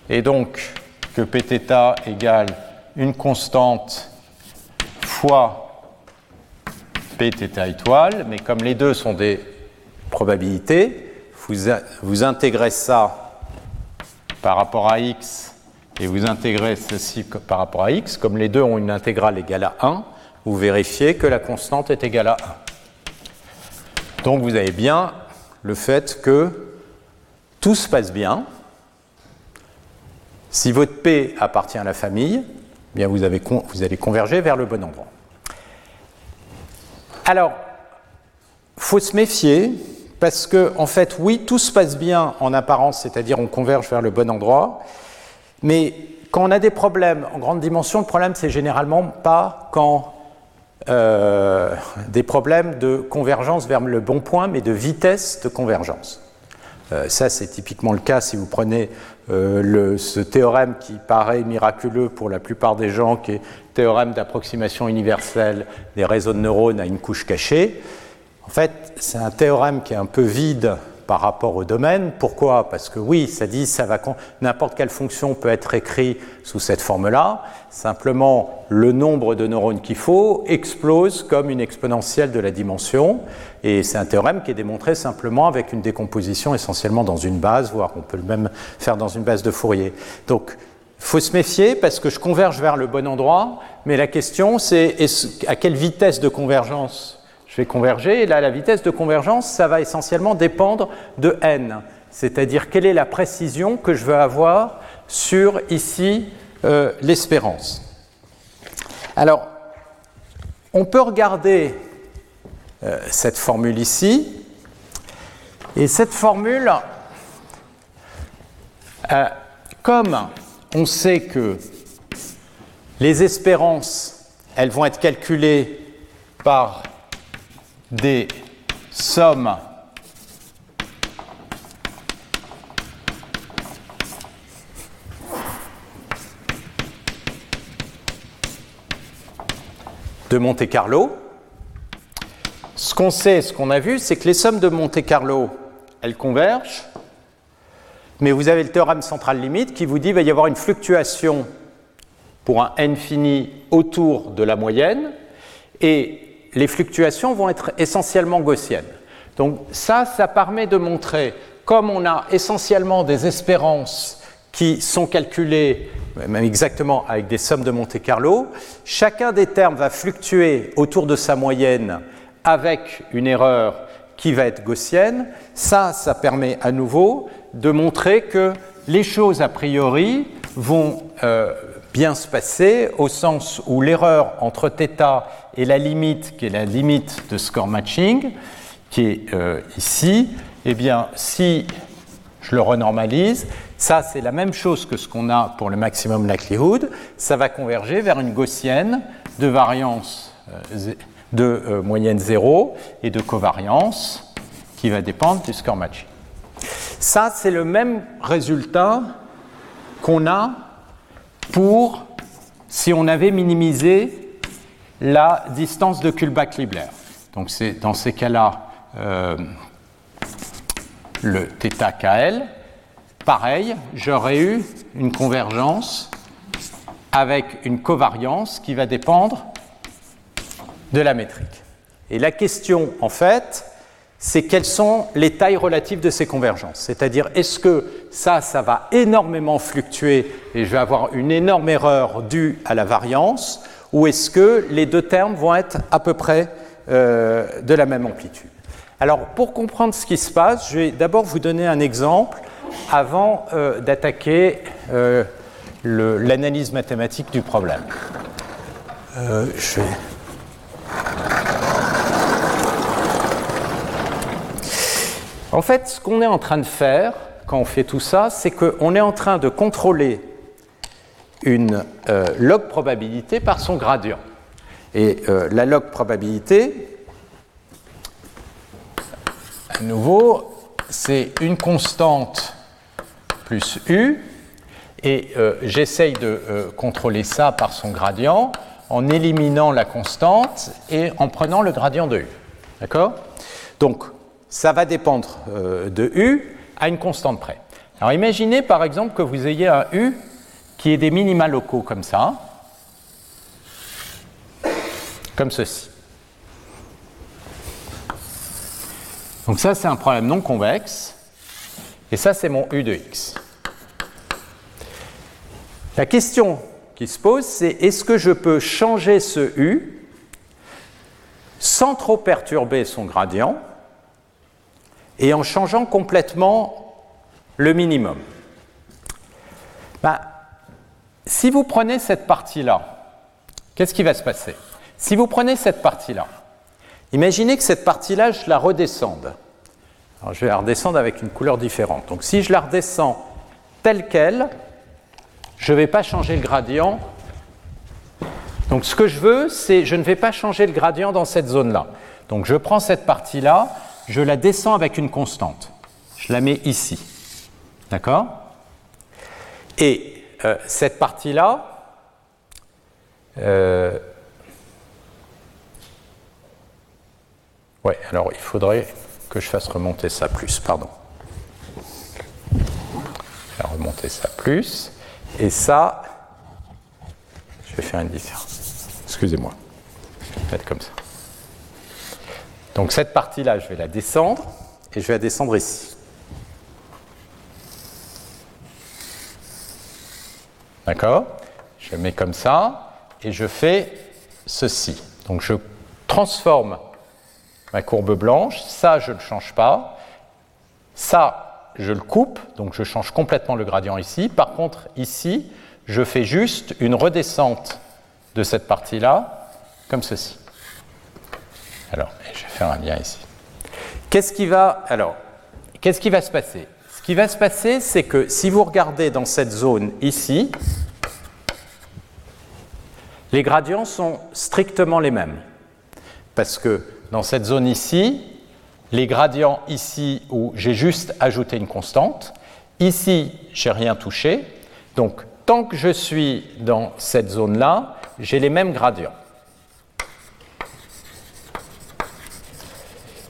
Et donc que pθ égale une constante fois pθ étoile, mais comme les deux sont des probabilités, vous, intégrez ça par rapport à x et vous intégrez ceci par rapport à x, comme les deux ont une intégrale égale à 1, vous vérifiez que la constante est égale à 1. Donc vous avez bien le fait que tout se passe bien. Si votre P appartient à la famille, eh bien vous, allez converger vers le bon endroit. Alors, faut se méfier parce que, en fait, oui, tout se passe bien en apparence, c'est-à-dire on converge vers le bon endroit, mais quand on a des problèmes en grande dimension, le problème, c'est généralement pas quand euh, des problèmes de convergence vers le bon point, mais de vitesse de convergence. Euh, ça, c'est typiquement le cas si vous prenez euh, ce théorème qui paraît miraculeux pour la plupart des gens, qui est théorème d'approximation universelle des réseaux de neurones à une couche cachée. En fait, c'est un théorème qui est un peu vide par rapport au domaine. Pourquoi? Parce que oui, ça dit ça va n'importe quelle fonction peut être écrite sous cette forme-là. Simplement, le nombre de neurones qu'il faut explose comme une exponentielle de la dimension. Et c'est un théorème qui est démontré simplement avec une décomposition essentiellement dans une base, voire on peut le même faire dans une base de Fourier. Donc, faut se méfier parce que je converge vers le bon endroit, mais la question c'est à quelle vitesse de convergence je vais converger, et là, la vitesse de convergence, ça va essentiellement dépendre de n, c'est-à-dire quelle est la précision que je veux avoir sur ici euh, l'espérance? Alors, on peut regarder euh, cette formule ici, et cette formule, euh, comme on sait que les espérances, elles vont être calculées par des sommes. De Monte Carlo, Ce qu'on sait, ce qu'on a vu, c'est que les sommes de Monte-Carlo, elles convergent, mais vous avez le théorème central limite qui vous dit qu'il va y avoir une fluctuation pour un n fini autour de la moyenne, et les fluctuations vont être essentiellement gaussiennes. Donc ça, ça permet de montrer, comme on a essentiellement des espérances qui sont calculées même exactement avec des sommes de Monte-Carlo, chacun des termes va fluctuer autour de sa moyenne avec une erreur qui va être gaussienne. Ça, ça permet à nouveau de montrer que les choses a priori vont euh, bien se passer au sens où l'erreur entre θ et la limite, qui est la limite de score matching, qui est euh, ici, eh bien, si je le renormalise, ça c'est la même chose que ce qu'on a pour le maximum likelihood, ça va converger vers une gaussienne de variance euh, de euh, moyenne 0 et de covariance qui va dépendre du score matching. Ça c'est le même résultat qu'on a pour si on avait minimisé la distance de Kullback-Libler. Donc c'est dans ces cas-là euh, le θ KL. Pareil, j'aurais eu une convergence avec une covariance qui va dépendre de la métrique. Et la question, en fait, c'est quelles sont les tailles relatives de ces convergences. C'est-à-dire, est-ce que ça, ça va énormément fluctuer et je vais avoir une énorme erreur due à la variance, ou est-ce que les deux termes vont être à peu près euh, de la même amplitude? Alors, pour comprendre ce qui se passe, je vais d'abord vous donner un exemple avant euh, d'attaquer euh, l'analyse mathématique du problème. je vais En fait, ce qu'on est en train de faire quand on fait tout ça, c'est qu'on est en train de contrôler une euh, log probabilité par son gradient. Et euh, la log probabilité, à nouveau, c'est une constante plus u, et euh, j'essaye de contrôler ça par son gradient en éliminant la constante et en prenant le gradient de u. D'accord? Donc, ça va dépendre euh, de U à une constante près. Alors imaginez par exemple que vous ayez un U qui est des minima locaux comme ça, comme ceci. Donc ça c'est un problème non convexe, et ça c'est mon U de x. La question qui se pose c'est est-ce que je peux changer ce U sans trop perturber son gradient et en changeant complètement le minimum. Ben, si vous prenez cette partie-là, qu'est-ce qui va se passer? Si vous prenez cette partie-là, imaginez que cette partie-là, je la redescende. Je vais la redescendre avec une couleur différente. Donc si je la redescends telle qu'elle, je ne vais pas changer le gradient. Donc ce que je veux, c'est je ne vais pas changer le gradient dans cette zone-là. Donc je prends cette partie-là, je la descends avec une constante. Je la mets ici. D'accord? Et euh, cette partie-là, euh, ouais, alors il faudrait que je fasse remonter ça plus, pardon. Je vais remonter ça plus. Et ça, je vais faire une différence. Excusez-moi. Je vais mettre comme ça. Donc cette partie-là, je vais la descendre et je vais la descendre ici. D'accord? Je mets comme ça et je fais ceci. Donc je transforme ma courbe blanche, ça je ne le change pas, ça je le coupe, donc je change complètement le gradient ici. Par contre ici, je fais juste une redescente de cette partie-là, comme ceci. Alors, je vais faire un lien ici. Qu'est-ce qui va alors Qu'est-ce qui va se passer? Ce qui va se passer, c'est que si vous regardez dans cette zone ici, les gradients sont strictement les mêmes. Parce que dans cette zone ici, les gradients ici où j'ai juste ajouté une constante, ici, j'ai rien touché. Donc, tant que je suis dans cette zone-là, j'ai les mêmes gradients.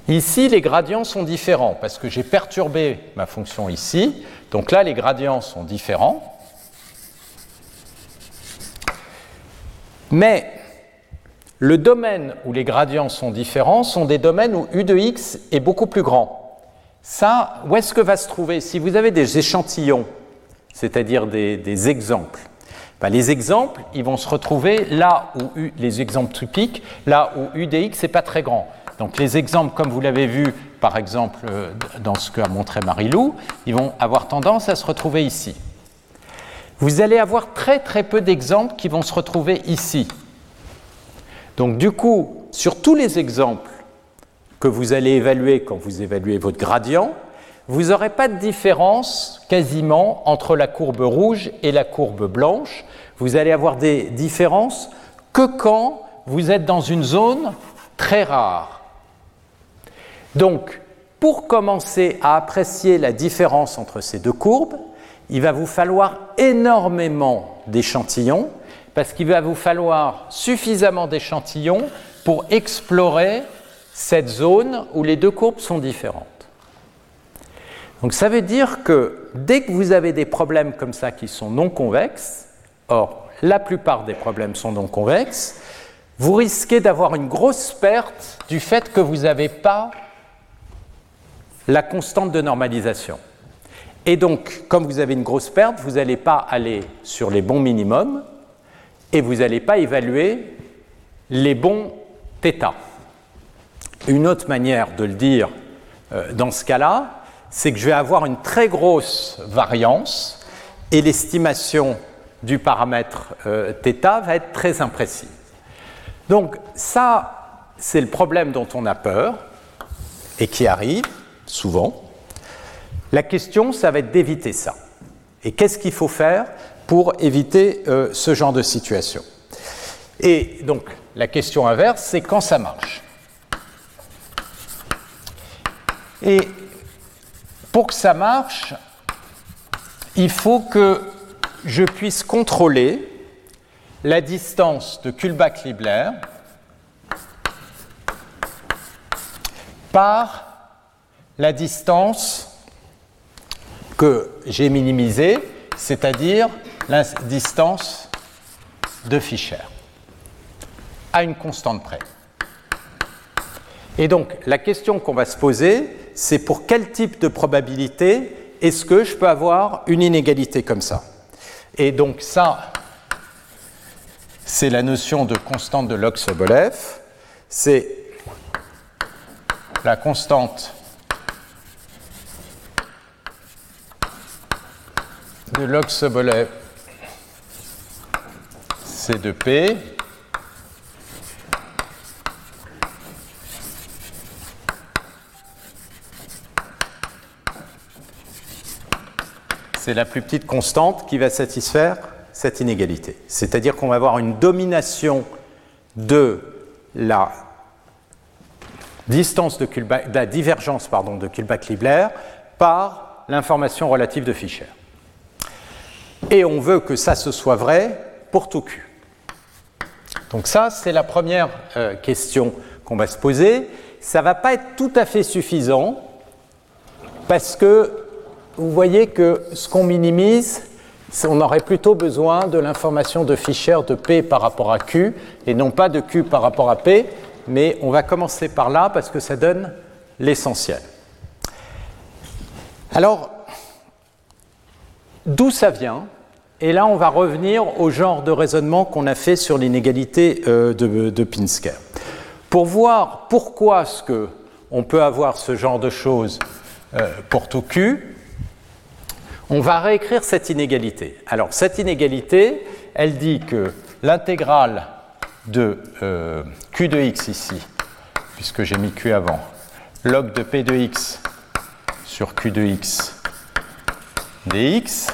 Ici, les gradients sont différents parce que j'ai perturbé ma fonction ici. Donc là, les gradients sont différents. Mais le domaine où les gradients sont différents sont des domaines où u de x est beaucoup plus grand. Ça, où est-ce que va se trouver Si vous avez des échantillons, c'est-à-dire des, exemples, ben, les exemples, ils vont se retrouver là où u, les exemples typiques, là où u de x n'est pas très grand. Donc les exemples, comme vous l'avez vu par exemple euh, dans ce qu'a montré Marie-Lou, ils vont avoir tendance à se retrouver ici. Vous allez avoir très très peu d'exemples qui vont se retrouver ici. Donc du coup, sur tous les exemples que vous allez évaluer quand vous évaluez votre gradient, vous n'aurez pas de différence quasiment entre la courbe rouge et la courbe blanche. Vous allez avoir des différences que quand vous êtes dans une zone très rare. Donc, pour commencer à apprécier la différence entre ces deux courbes, il va vous falloir énormément d'échantillons, parce qu'il va vous falloir suffisamment d'échantillons pour explorer cette zone où les deux courbes sont différentes. Donc ça veut dire que dès que vous avez des problèmes comme ça qui sont non convexes, or la plupart des problèmes sont non convexes, vous risquez d'avoir une grosse perte du fait que vous n'avez pas la constante de normalisation. Et donc, comme vous avez une grosse perte, vous n'allez pas aller sur les bons minimums et vous n'allez pas évaluer les bons θ. Une autre manière de le dire euh, dans ce cas-là, c'est que je vais avoir une très grosse variance et l'estimation du paramètre euh, θ va être très imprécise. Donc ça, c'est le problème dont on a peur et qui arrive souvent. La question, ça va être d'éviter ça. Et qu'est-ce qu'il faut faire pour éviter euh, ce genre de situation? Et donc, la question inverse, c'est quand ça marche. Et pour que ça marche, il faut que je puisse contrôler la distance de Kullback-Libler par la distance que j'ai minimisée, c'est-à-dire la distance de Fischer, à une constante près. Et donc, la question qu'on va se poser, c'est pour quel type de probabilité est-ce que je peux avoir une inégalité comme ça? Et donc, ça, c'est la notion de constante de Log-Sobolev. C'est la constante de log Sobolev C de P c'est la plus petite constante qui va satisfaire cette inégalité. C'est-à-dire qu'on va avoir une domination de la distance de, la divergence de Kullback-Libler par l'information relative de Fischer. Et on veut que ça se soit vrai pour tout Q. Donc ça, c'est la première euh, question qu'on va se poser. Ça ne va pas être tout à fait suffisant parce que vous voyez que ce qu'on minimise, on aurait plutôt besoin de l'information de Fischer de P par rapport à Q et non pas de Q par rapport à P, mais on va commencer par là parce que ça donne l'essentiel. Alors, d'où ça vient et là, on va revenir au genre de raisonnement qu'on a fait sur l'inégalité euh, de, Pinsker. Pour voir pourquoi est-ce que on peut avoir ce genre de choses pour tout Q, on va réécrire cette inégalité. Alors, cette inégalité, elle dit que l'intégrale de euh, Q de x ici, puisque j'ai mis Q avant, log de P de x sur Q de x dx,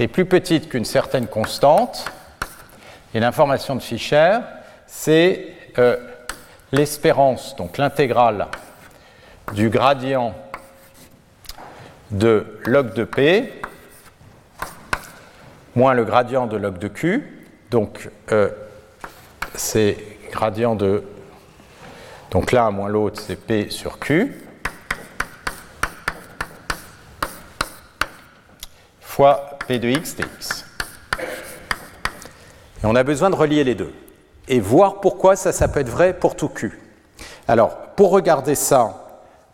est plus petite qu'une certaine constante. Et l'information de Fischer, c'est euh, l'espérance, donc l'intégrale du gradient de log de P moins le gradient de log de Q. Donc, euh, c'est gradient de. Donc l'un moins l'autre, c'est P sur Q. fois P de x dx. Et on a besoin de relier les deux et voir pourquoi ça, ça peut être vrai pour tout Q. Alors, pour regarder ça,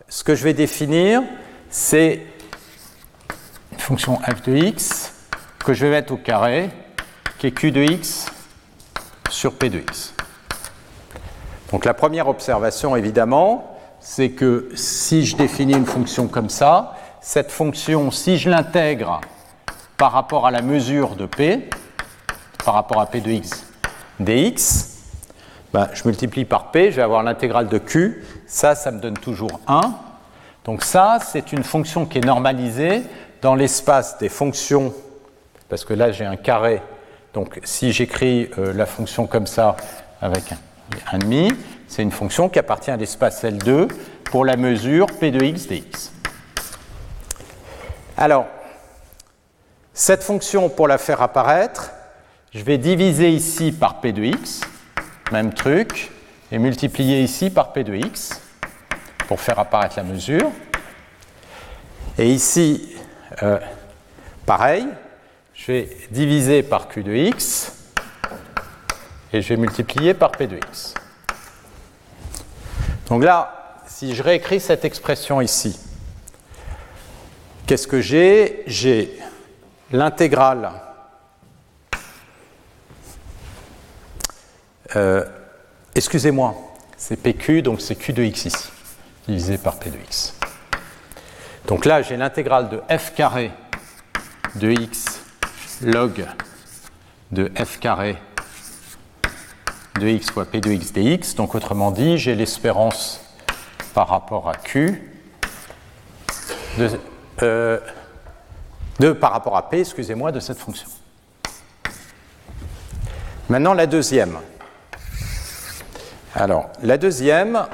ce que je vais définir, c'est une fonction f de x que je vais mettre au carré, qui est q de x sur p de x. Donc la première observation, évidemment, c'est que si je définis une fonction comme ça, cette fonction, si je l'intègre par rapport à la mesure de p, par rapport à p de x dx, ben, je multiplie par p, je vais avoir l'intégrale de q, ça, ça me donne toujours 1. Donc ça, c'est une fonction qui est normalisée dans l'espace des fonctions, parce que là j'ai un carré, donc si j'écris euh, la fonction comme ça avec un, demi, c'est une fonction qui appartient à l'espace L2 pour la mesure p de x dx. Alors, cette fonction, pour la faire apparaître, je vais diviser ici par p de x, même truc, et multiplier ici par p de x pour faire apparaître la mesure. Et ici, euh, pareil, je vais diviser par q de x et je vais multiplier par p de x. Donc là, si je réécris cette expression ici, qu'est-ce que j'ai? J'ai l'intégrale euh, excusez-moi, c'est PQ, donc c'est Q de x ici, divisé par P de x. Donc là, j'ai l'intégrale de f carré de x log de f carré de x fois p de x dx. Donc autrement dit, j'ai l'espérance par rapport à q de, euh, de, par rapport à P, excusez-moi, de cette fonction. Maintenant, la deuxième. Alors, la deuxième,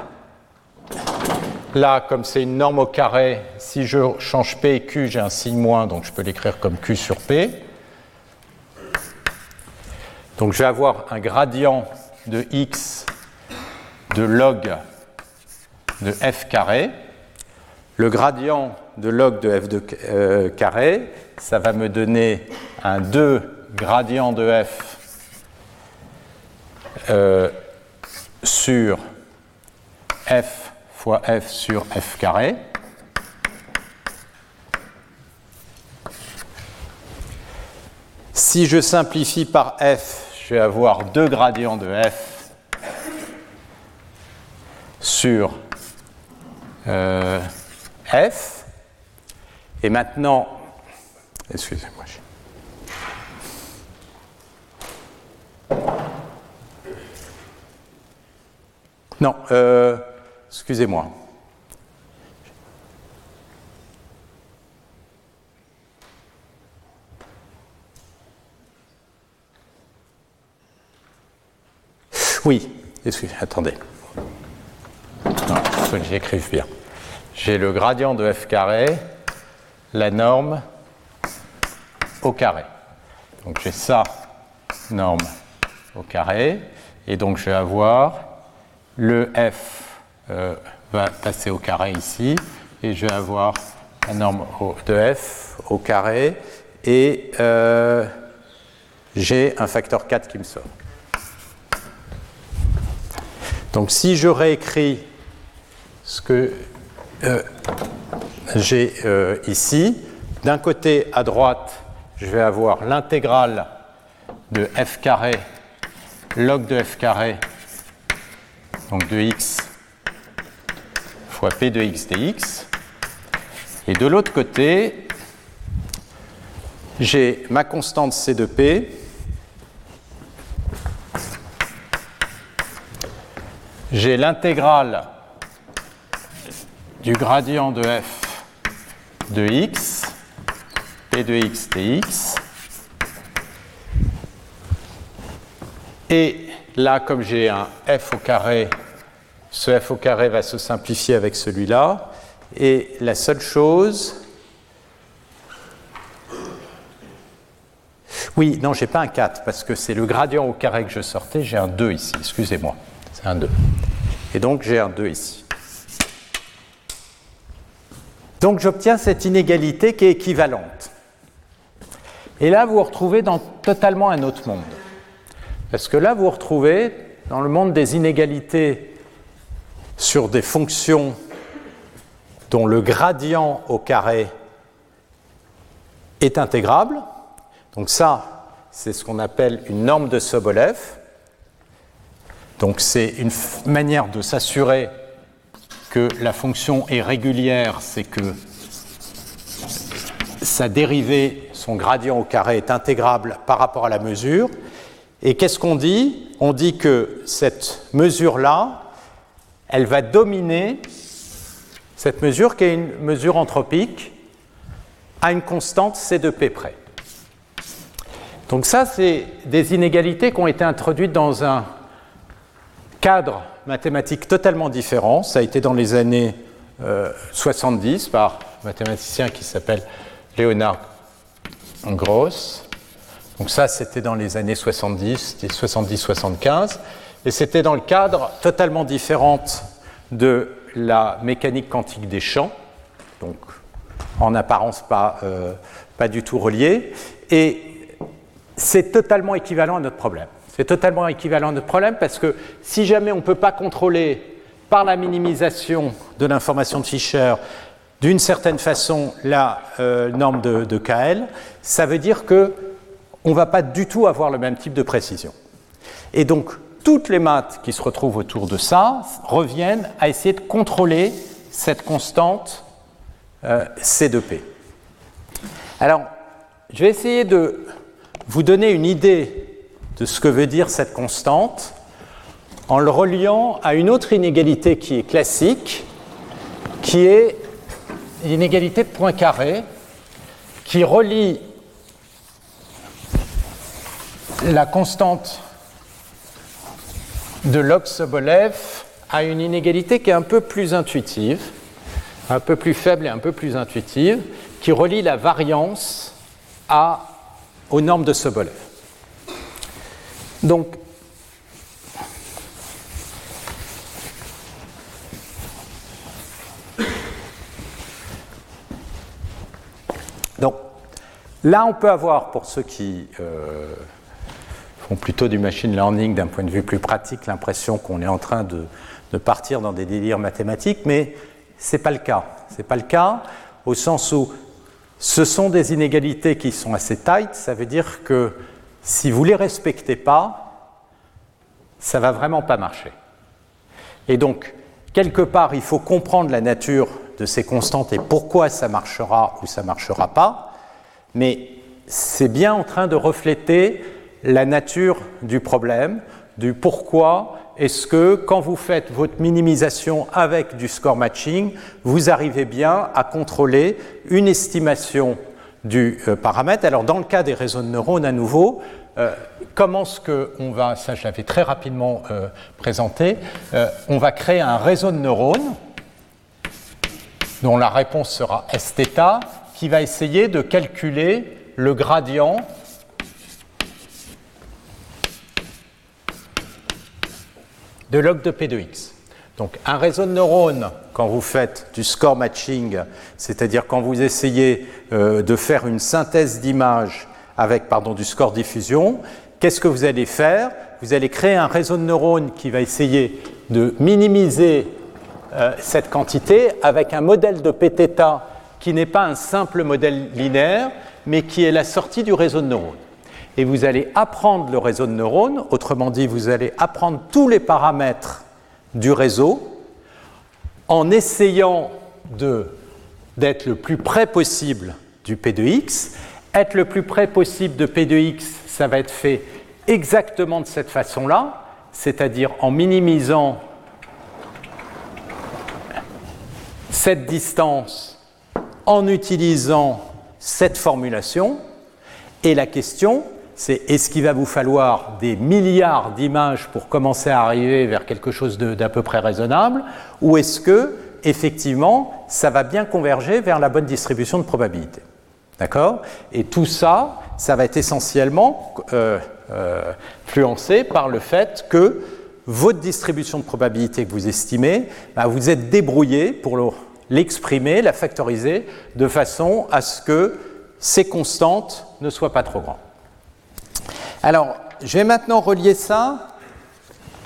là, comme c'est une norme au carré, si je change P et Q, j'ai un signe moins, donc je peux l'écrire comme Q sur P. Donc je vais avoir un gradient de x de log de f carré. Le gradient de log de f de euh, carré, ça va me donner un 2 gradient de f euh, sur f fois f sur f carré. Si je simplifie par f, je vais avoir 2 gradients de f sur euh, f. Et maintenant, excusez-moi. Non, euh, excusez-moi. Oui, excusez, attendez. Non, il faut que j'écrive bien j'ai le gradient de f carré, la norme au carré. Donc j'ai ça, norme au carré, et donc je vais avoir le f euh, va passer au carré ici, et je vais avoir la norme de f au carré, et euh, j'ai un facteur 4 qui me sort. Donc si je réécris ce que euh, j'ai euh, ici, d'un côté à droite, je vais avoir l'intégrale de f carré log de f carré, donc de x fois p de x dx. Et de l'autre côté, j'ai ma constante c de p, j'ai l'intégrale du gradient de f de x, p de x dx. Et là, comme j'ai un f au carré, ce f au carré va se simplifier avec celui-là. Et la seule chose... Oui, non, j'ai pas un 4 parce que c'est le gradient au carré que je sortais. J'ai un 2 ici, excusez-moi. C'est un 2. Et donc j'ai un 2 ici. Donc j'obtiens cette inégalité qui est équivalente. Et là, vous vous retrouvez dans totalement un autre monde. Parce que là, vous vous retrouvez dans le monde des inégalités sur des fonctions dont le gradient au carré est intégrable. Donc ça, c'est ce qu'on appelle une norme de Sobolev. Donc c'est une manière de s'assurer que la fonction est régulière, c'est que sa dérivée, son gradient au carré, est intégrable par rapport à la mesure. Et qu'est-ce qu'on dit? On dit que cette mesure-là, elle va dominer cette mesure qui est une mesure anthropique à une constante C2P près. Donc ça, c'est des inégalités qui ont été introduites dans un cadre mathématique totalement différent. Ça a été dans les années 70 euh, par un mathématicien qui s'appelle Leonard Gross. Donc ça, c'était dans les années 70, 70-75. Et c'était dans le cadre totalement différent de la mécanique quantique des champs, donc en apparence pas, euh, pas du tout relié. Et c'est totalement équivalent à notre problème. C'est totalement équivalent à notre problème parce que si jamais on ne peut pas contrôler par la minimisation de l'information de Fischer d'une certaine façon la euh, norme de, KL, ça veut dire que on ne va pas du tout avoir le même type de précision. Et donc, toutes les maths qui se retrouvent autour de ça reviennent à essayer de contrôler cette constante euh, C2P. Alors, je vais essayer de vous donner une idée de ce que veut dire cette constante en le reliant à une autre inégalité qui est classique, qui est l'inégalité de point carré, qui relie la constante de log Sobolev à une inégalité qui est un peu plus intuitive, un peu plus faible et un peu plus intuitive, qui relie la variance aux normes de Sobolev. Donc, là, on peut avoir, pour ceux qui euh, font plutôt du machine learning d'un point de vue plus pratique, l'impression qu'on est en train de, de, partir dans des délires mathématiques, mais ce n'est pas le cas. Ce n'est pas le cas au sens où ce sont des inégalités qui sont assez tight, ça veut dire que si vous ne les respectez pas, ça va vraiment pas marcher. Et donc, quelque part, il faut comprendre la nature de ces constantes et pourquoi ça marchera ou ça ne marchera pas, mais c'est bien en train de refléter la nature du problème, du pourquoi est-ce que quand vous faites votre minimisation avec du score matching, vous arrivez bien à contrôler une estimation du euh, paramètre. Alors dans le cas des réseaux de neurones à nouveau, euh, comment est-ce qu'on va, ça je l'avais très rapidement euh, présenté, on va créer un réseau de neurones dont la réponse sera S-θ, qui va essayer de calculer le gradient de log de P de x. Donc un réseau de neurones, quand vous faites du score matching, c'est-à-dire quand vous essayez euh, de faire une synthèse d'image avec pardon, du score diffusion, qu'est-ce que vous allez faire? Vous allez créer un réseau de neurones qui va essayer de minimiser euh, cette quantité avec un modèle de Pθ qui n'est pas un simple modèle linéaire, mais qui est la sortie du réseau de neurones. Et vous allez apprendre le réseau de neurones, autrement dit, vous allez apprendre tous les paramètres du réseau en essayant d'être le plus près possible du P de X. Être le plus près possible de P de X, ça va être fait exactement de cette façon-là, c'est-à-dire en minimisant cette distance en utilisant cette formulation. Et la question, c'est est-ce qu'il va vous falloir des milliards d'images pour commencer à arriver vers quelque chose d'à peu près raisonnable, ou est-ce que, effectivement, ça va bien converger vers la bonne distribution de probabilité? D'accord? Et tout ça, ça va être essentiellement euh, euh, influencé par le fait que votre distribution de probabilité que vous estimez, bah, vous êtes débrouillé pour l'exprimer, la factoriser, de façon à ce que ces constantes ne soient pas trop grandes. Alors, je vais maintenant relier ça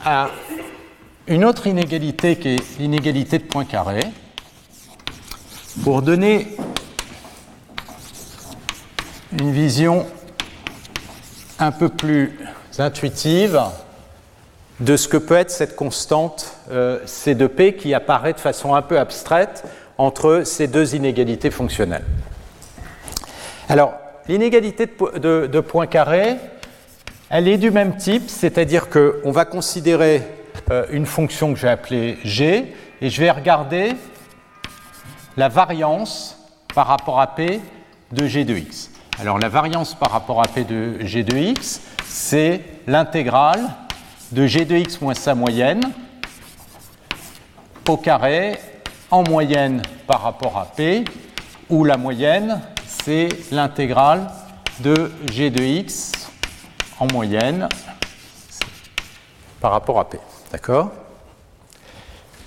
à une autre inégalité qui est l'inégalité de Poincaré pour donner une vision un peu plus intuitive de ce que peut être cette constante euh, C de P qui apparaît de façon un peu abstraite entre ces deux inégalités fonctionnelles. Alors, l'inégalité de, de, Poincaré, elle est du même type, c'est-à-dire qu'on va considérer euh, une fonction que j'ai appelée G et je vais regarder la variance par rapport à P de G de X. Alors la variance par rapport à P de G de X, c'est l'intégrale de G de X moins sa moyenne au carré en moyenne par rapport à P, où la moyenne, c'est l'intégrale de G de X en moyenne par rapport à P. D'accord?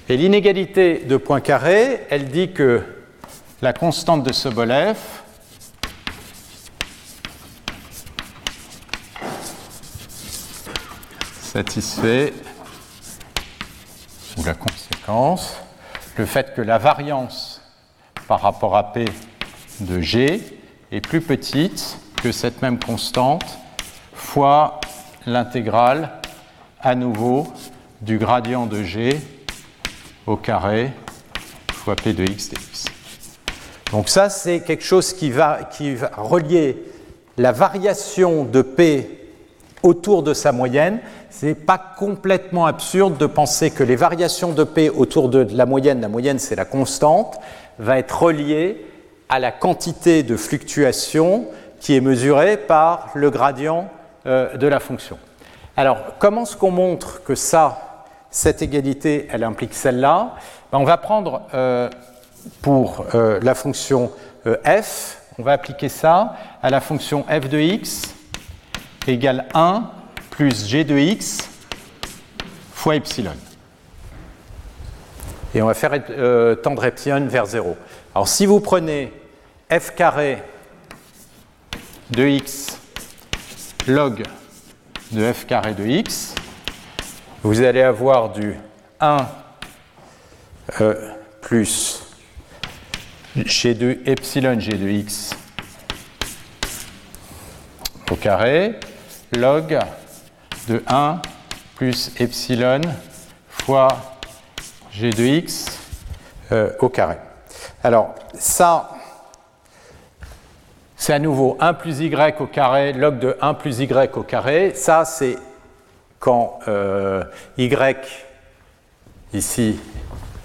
Et l'inégalité de Poincaré, elle dit que la constante de Sobolev satisfait, ou la conséquence, le fait que la variance par rapport à P de G est plus petite que cette même constante fois l'intégrale à nouveau du gradient de G au carré fois P de x dx. Donc ça, c'est quelque chose qui va, qui va relier la variation de P autour de sa moyenne. Ce n'est pas complètement absurde de penser que les variations de P autour de la moyenne, la moyenne c'est la constante, va être reliée à la quantité de fluctuation qui est mesurée par le gradient euh, de la fonction. Alors, comment est-ce qu'on montre que ça, cette égalité, elle implique celle-là? Ben, On va prendre euh, pour euh, la fonction f, on va appliquer ça à la fonction f de x égale 1 plus g de x fois epsilon. Et on va faire tendre epsilon vers 0. Alors si vous prenez f carré de x log de f carré de x, vous allez avoir du 1 euh, plus g de epsilon g de x au carré log de 1 plus epsilon fois g de x euh, au carré. Alors ça, c'est à nouveau 1 plus y au carré, log de 1 plus y au carré. Ça, c'est quand euh, y ici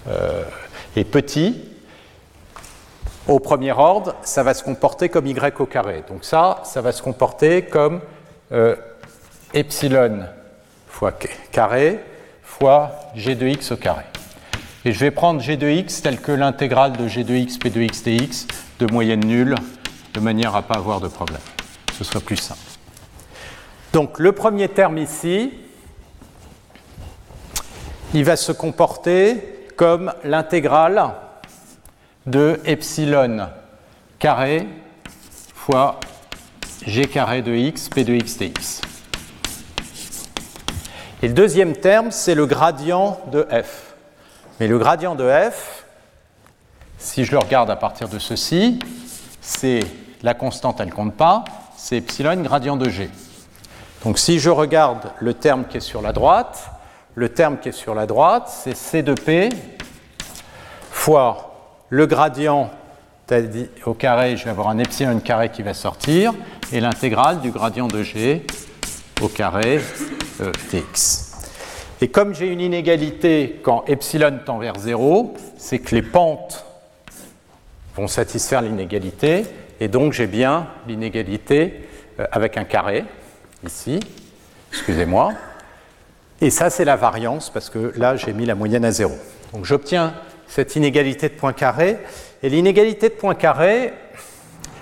euh, est petit. Au premier ordre, ça va se comporter comme y au carré. Donc ça, ça va se comporter comme euh, epsilon fois carré fois g de x au carré. Et je vais prendre g de x tel que l'intégrale de g de x p de x dx de moyenne nulle de manière à ne pas avoir de problème. Ce sera plus simple. Donc le premier terme ici, il va se comporter comme l'intégrale de epsilon carré fois g carré de x, p de x dx. Et le deuxième terme, c'est le gradient de f. Mais le gradient de f, si je le regarde à partir de ceci, c'est la constante, elle ne compte pas, c'est epsilon gradient de g. Donc si je regarde le terme qui est sur la droite, le terme qui est sur la droite, c'est c de p fois le gradient au carré, je vais avoir un epsilon carré qui va sortir, et l'intégrale du gradient de g au carré euh. Et comme j'ai une inégalité quand epsilon tend vers 0, c'est que les pentes satisfaire l'inégalité, et donc j'ai bien l'inégalité euh, avec un carré, ici, excusez-moi. Et ça, c'est la variance, parce que là, j'ai mis la moyenne à zéro. Donc j'obtiens cette inégalité de Poincaré. Et l'inégalité de Poincaré,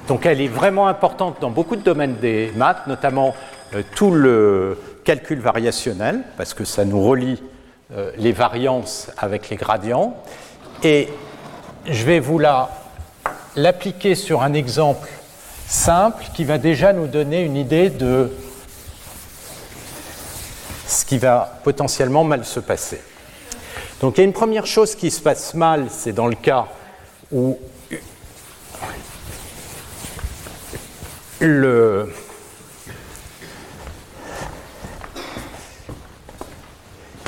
donc elle est vraiment importante dans beaucoup de domaines des maths, notamment euh, tout le calcul variationnel, parce que ça nous relie euh, les variances avec les gradients. Et je vais vous l'appliquer sur un exemple simple qui va déjà nous donner une idée de ce qui va potentiellement mal se passer. Donc il y a une première chose qui se passe mal, c'est dans le cas où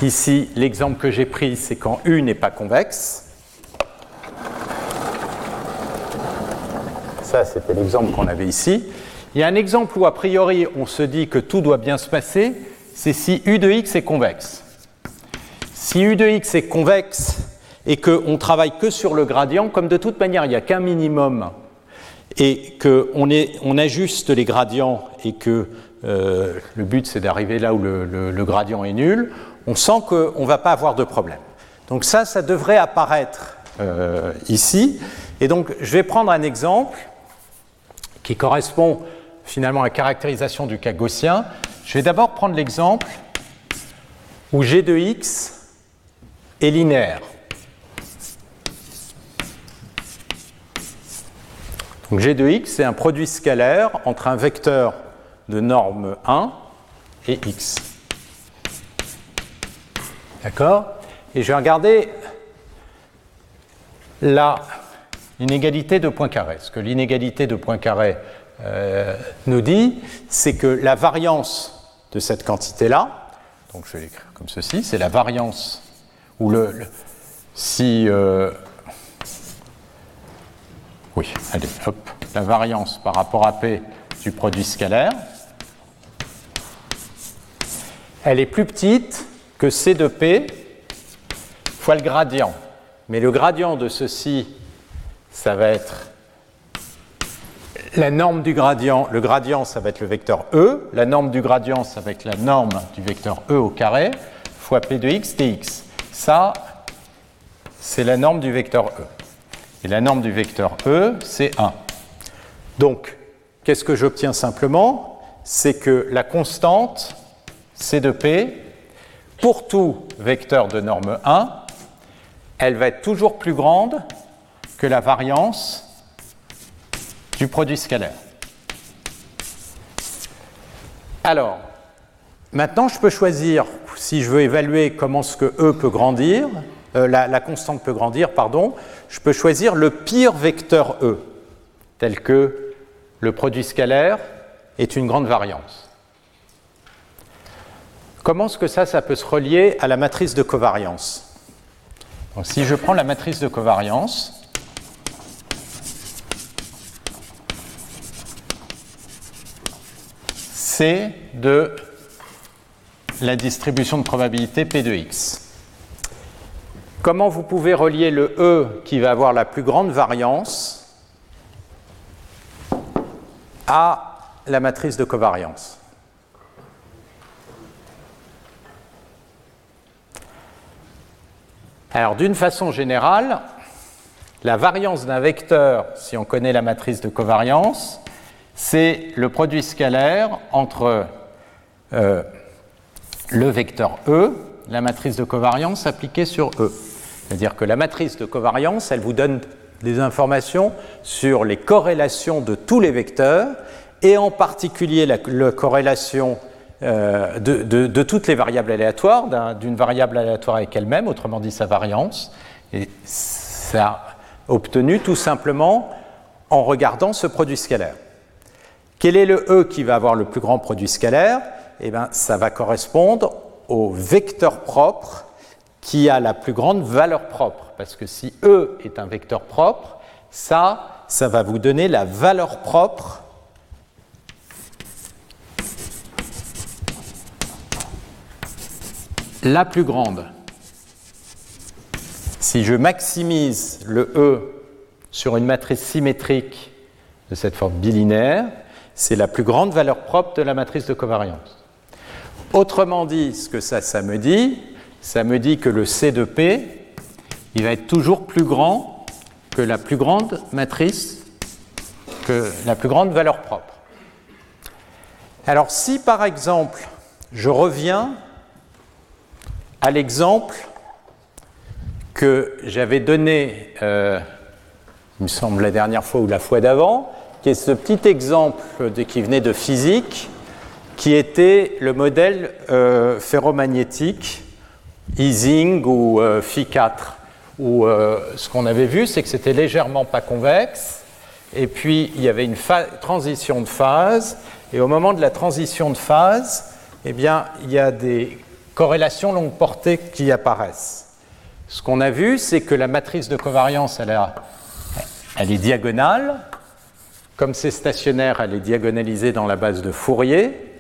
Ici, l'exemple que j'ai pris, c'est quand U n'est pas convexe. Ça, c'était l'exemple qu'on avait ici. Il y a un exemple où, a priori, on se dit que tout doit bien se passer, c'est si U de x est convexe. Si U de x est convexe et qu'on travaille que sur le gradient, comme de toute manière, il n'y a qu'un minimum et qu'on on ajuste les gradients et que euh, le but c'est d'arriver là où le, gradient est nul, on sent qu'on ne va pas avoir de problème. Donc ça, ça devrait apparaître euh, ici. Et donc je vais prendre un exemple qui correspond finalement à la caractérisation du cas gaussien. Je vais d'abord prendre l'exemple où g de x est linéaire. Donc g de x, c'est un produit scalaire entre un vecteur de norme 1 et x. D'accord? Et je vais regarder la inégalité de Poincaré. Ce que l'inégalité de Poincaré euh, nous dit, c'est que la variance de cette quantité-là, donc je vais l'écrire comme ceci, c'est la variance, ou le, si euh, oui, allez, hop. La variance par rapport à P du produit scalaire, elle est plus petite que C de P fois le gradient. Mais le gradient de ceci, ça va être la norme du gradient. Le gradient, ça va être le vecteur E. La norme du gradient, ça va être la norme du vecteur E au carré fois P de x dx. Ça, c'est la norme du vecteur E. Et la norme du vecteur E, c'est 1. Donc, qu'est-ce que j'obtiens simplement? C'est que la constante C de P, pour tout vecteur de norme 1, elle va être toujours plus grande que la variance du produit scalaire. Alors, maintenant je peux choisir, si je veux évaluer comment ce que E peut grandir, euh, la, constante peut grandir, pardon, je peux choisir le pire vecteur E, tel que le produit scalaire est une grande variance. Comment est-ce que ça, ça peut se relier à la matrice de covariance? Si je prends la matrice de covariance, c'est de la distribution de probabilité P de x. Comment vous pouvez relier le E qui va avoir la plus grande variance à la matrice de covariance? Alors d'une façon générale, la variance d'un vecteur, si on connaît la matrice de covariance, c'est le produit scalaire entre euh, le vecteur E, la matrice de covariance appliquée sur E. C'est-à-dire que la matrice de covariance, elle vous donne des informations sur les corrélations de tous les vecteurs et en particulier la, corrélation euh, de, toutes les variables aléatoires, d'une variable aléatoire avec elle-même, autrement dit sa variance. Et ça obtenu tout simplement en regardant ce produit scalaire. Quel est le E qui va avoir le plus grand produit scalaire? Eh bien, ça va correspondre au vecteur propre qui a la plus grande valeur propre. Parce que si E est un vecteur propre, ça, ça va vous donner la valeur propre la plus grande. Si je maximise le E sur une matrice symétrique de cette forme bilinéaire, c'est la plus grande valeur propre de la matrice de covariance. Autrement dit, ce que ça, me dit, ça me dit que le C de P, il va être toujours plus grand que la plus grande matrice, que la plus grande valeur propre. Alors si par exemple, je reviens à l'exemple que j'avais donné, euh, il me semble la dernière fois ou la fois d'avant, qui ce petit exemple qui venait de physique, qui était le modèle euh, ferromagnétique Ising ou euh, Phi4, où ce qu'on avait vu, c'est que c'était légèrement pas convexe, et puis il y avait une transition de phase, et au moment de la transition de phase, eh bien, il y a des corrélations longue portée qui apparaissent. Ce qu'on a vu, c'est que la matrice de covariance, elle est diagonale. Comme c'est stationnaire, elle est diagonalisée dans la base de Fourier.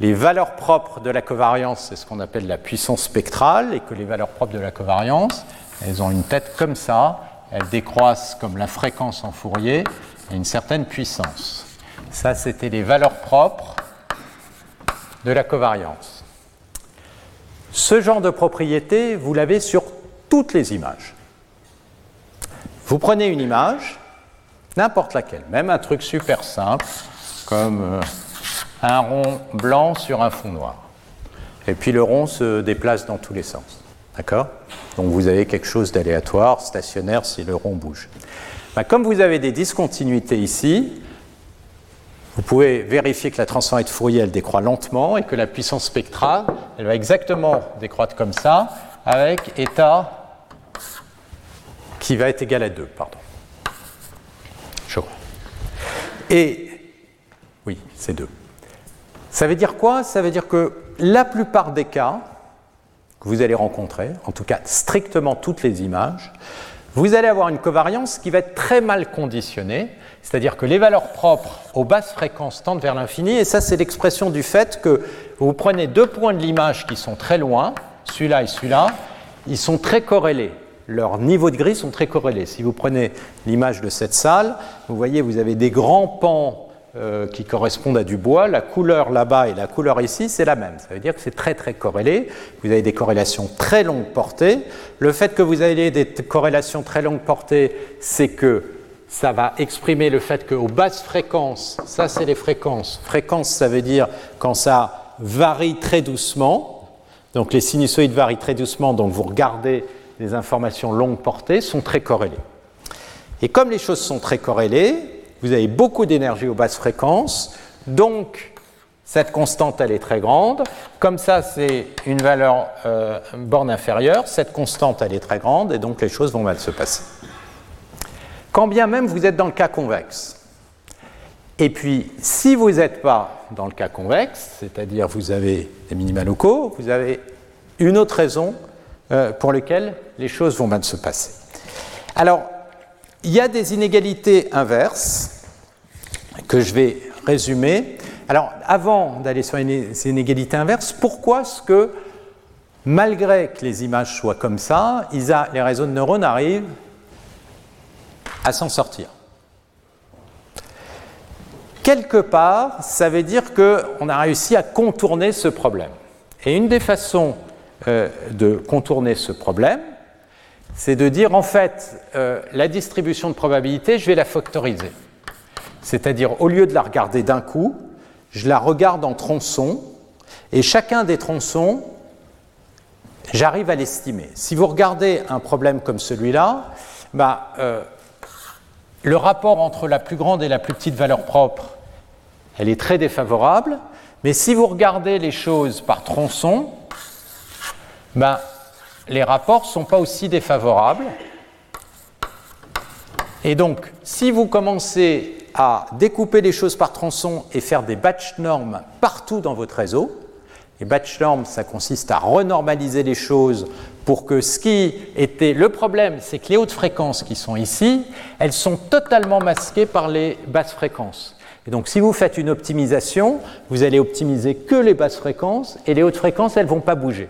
Les valeurs propres de la covariance, c'est ce qu'on appelle la puissance spectrale, et que les valeurs propres de la covariance, elles ont une tête comme ça, elles décroissent comme la fréquence en Fourier à une certaine puissance. Ça, c'était les valeurs propres de la covariance. Ce genre de propriété, vous l'avez sur toutes les images. Vous prenez une image, n'importe laquelle, même un truc super simple, comme euh, un rond blanc sur un fond noir. Et puis le rond se déplace dans tous les sens. D'accord? Donc vous avez quelque chose d'aléatoire, stationnaire si le rond bouge. Ben, comme vous avez des discontinuités ici, vous pouvez vérifier que la transformée de Fourier, elle décroît lentement et que la puissance spectrale, elle va exactement décroître comme ça, avec état qui va être égal à 2, pardon. Et, oui, c'est 2. Ça veut dire quoi? Ça veut dire que la plupart des cas que vous allez rencontrer, en tout cas strictement toutes les images, vous allez avoir une covariance qui va être très mal conditionnée, c'est-à-dire que les valeurs propres aux basses fréquences tendent vers l'infini, et ça c'est l'expression du fait que vous prenez deux points de l'image qui sont très loin, celui-là et celui-là, ils sont très corrélés. Leurs niveaux de gris sont très corrélés. Si vous prenez l'image de cette salle, vous voyez, vous avez des grands pans euh, qui correspondent à du bois. La couleur là-bas et la couleur ici, c'est la même. Ça veut dire que c'est très très corrélé. Vous avez des corrélations très longue portée. Le fait que vous ayez des corrélations très longue portée, c'est que ça va exprimer le fait qu'aux basses fréquences, ça c'est les fréquences. Fréquence, ça veut dire quand ça varie très doucement. Donc les sinusoïdes varient très doucement, donc vous regardez les informations longue portée, sont très corrélées. Et comme les choses sont très corrélées, vous avez beaucoup d'énergie aux basses fréquences, donc cette constante, elle est très grande. Comme ça, c'est une valeur euh, borne inférieure. Cette constante, elle est très grande, et donc les choses vont mal se passer quand bien même vous êtes dans le cas convexe. Et puis, si vous n'êtes pas dans le cas convexe, c'est-à-dire vous avez des minima locaux, vous avez une autre raison euh, pour laquelle les choses vont mal se passer. Alors, il y a des inégalités inverses que je vais résumer. Alors, avant d'aller sur ces inégalités inverses, pourquoi est-ce que, malgré que les images soient comme ça, les réseaux de neurones arrivent à s'en sortir? Quelque part, ça veut dire qu'on a réussi à contourner ce problème. Et une des façons euh, de contourner ce problème, c'est de dire en fait, euh, la distribution de probabilité, je vais la factoriser. C'est-à-dire, au lieu de la regarder d'un coup, je la regarde en tronçons, et chacun des tronçons, j'arrive à l'estimer. Si vous regardez un problème comme celui-là, bah, euh, le rapport entre la plus grande et la plus petite valeur propre, elle est très défavorable. Mais si vous regardez les choses par tronçon, ben, les rapports ne sont pas aussi défavorables. Et donc, si vous commencez à découper les choses par tronçon et faire des batch normes partout dans votre réseau, les batch norms, ça consiste à renormaliser les choses pour que ce qui était le problème, c'est que les hautes fréquences qui sont ici, elles sont totalement masquées par les basses fréquences. Et donc si vous faites une optimisation, vous allez optimiser que les basses fréquences et les hautes fréquences, elles ne vont pas bouger.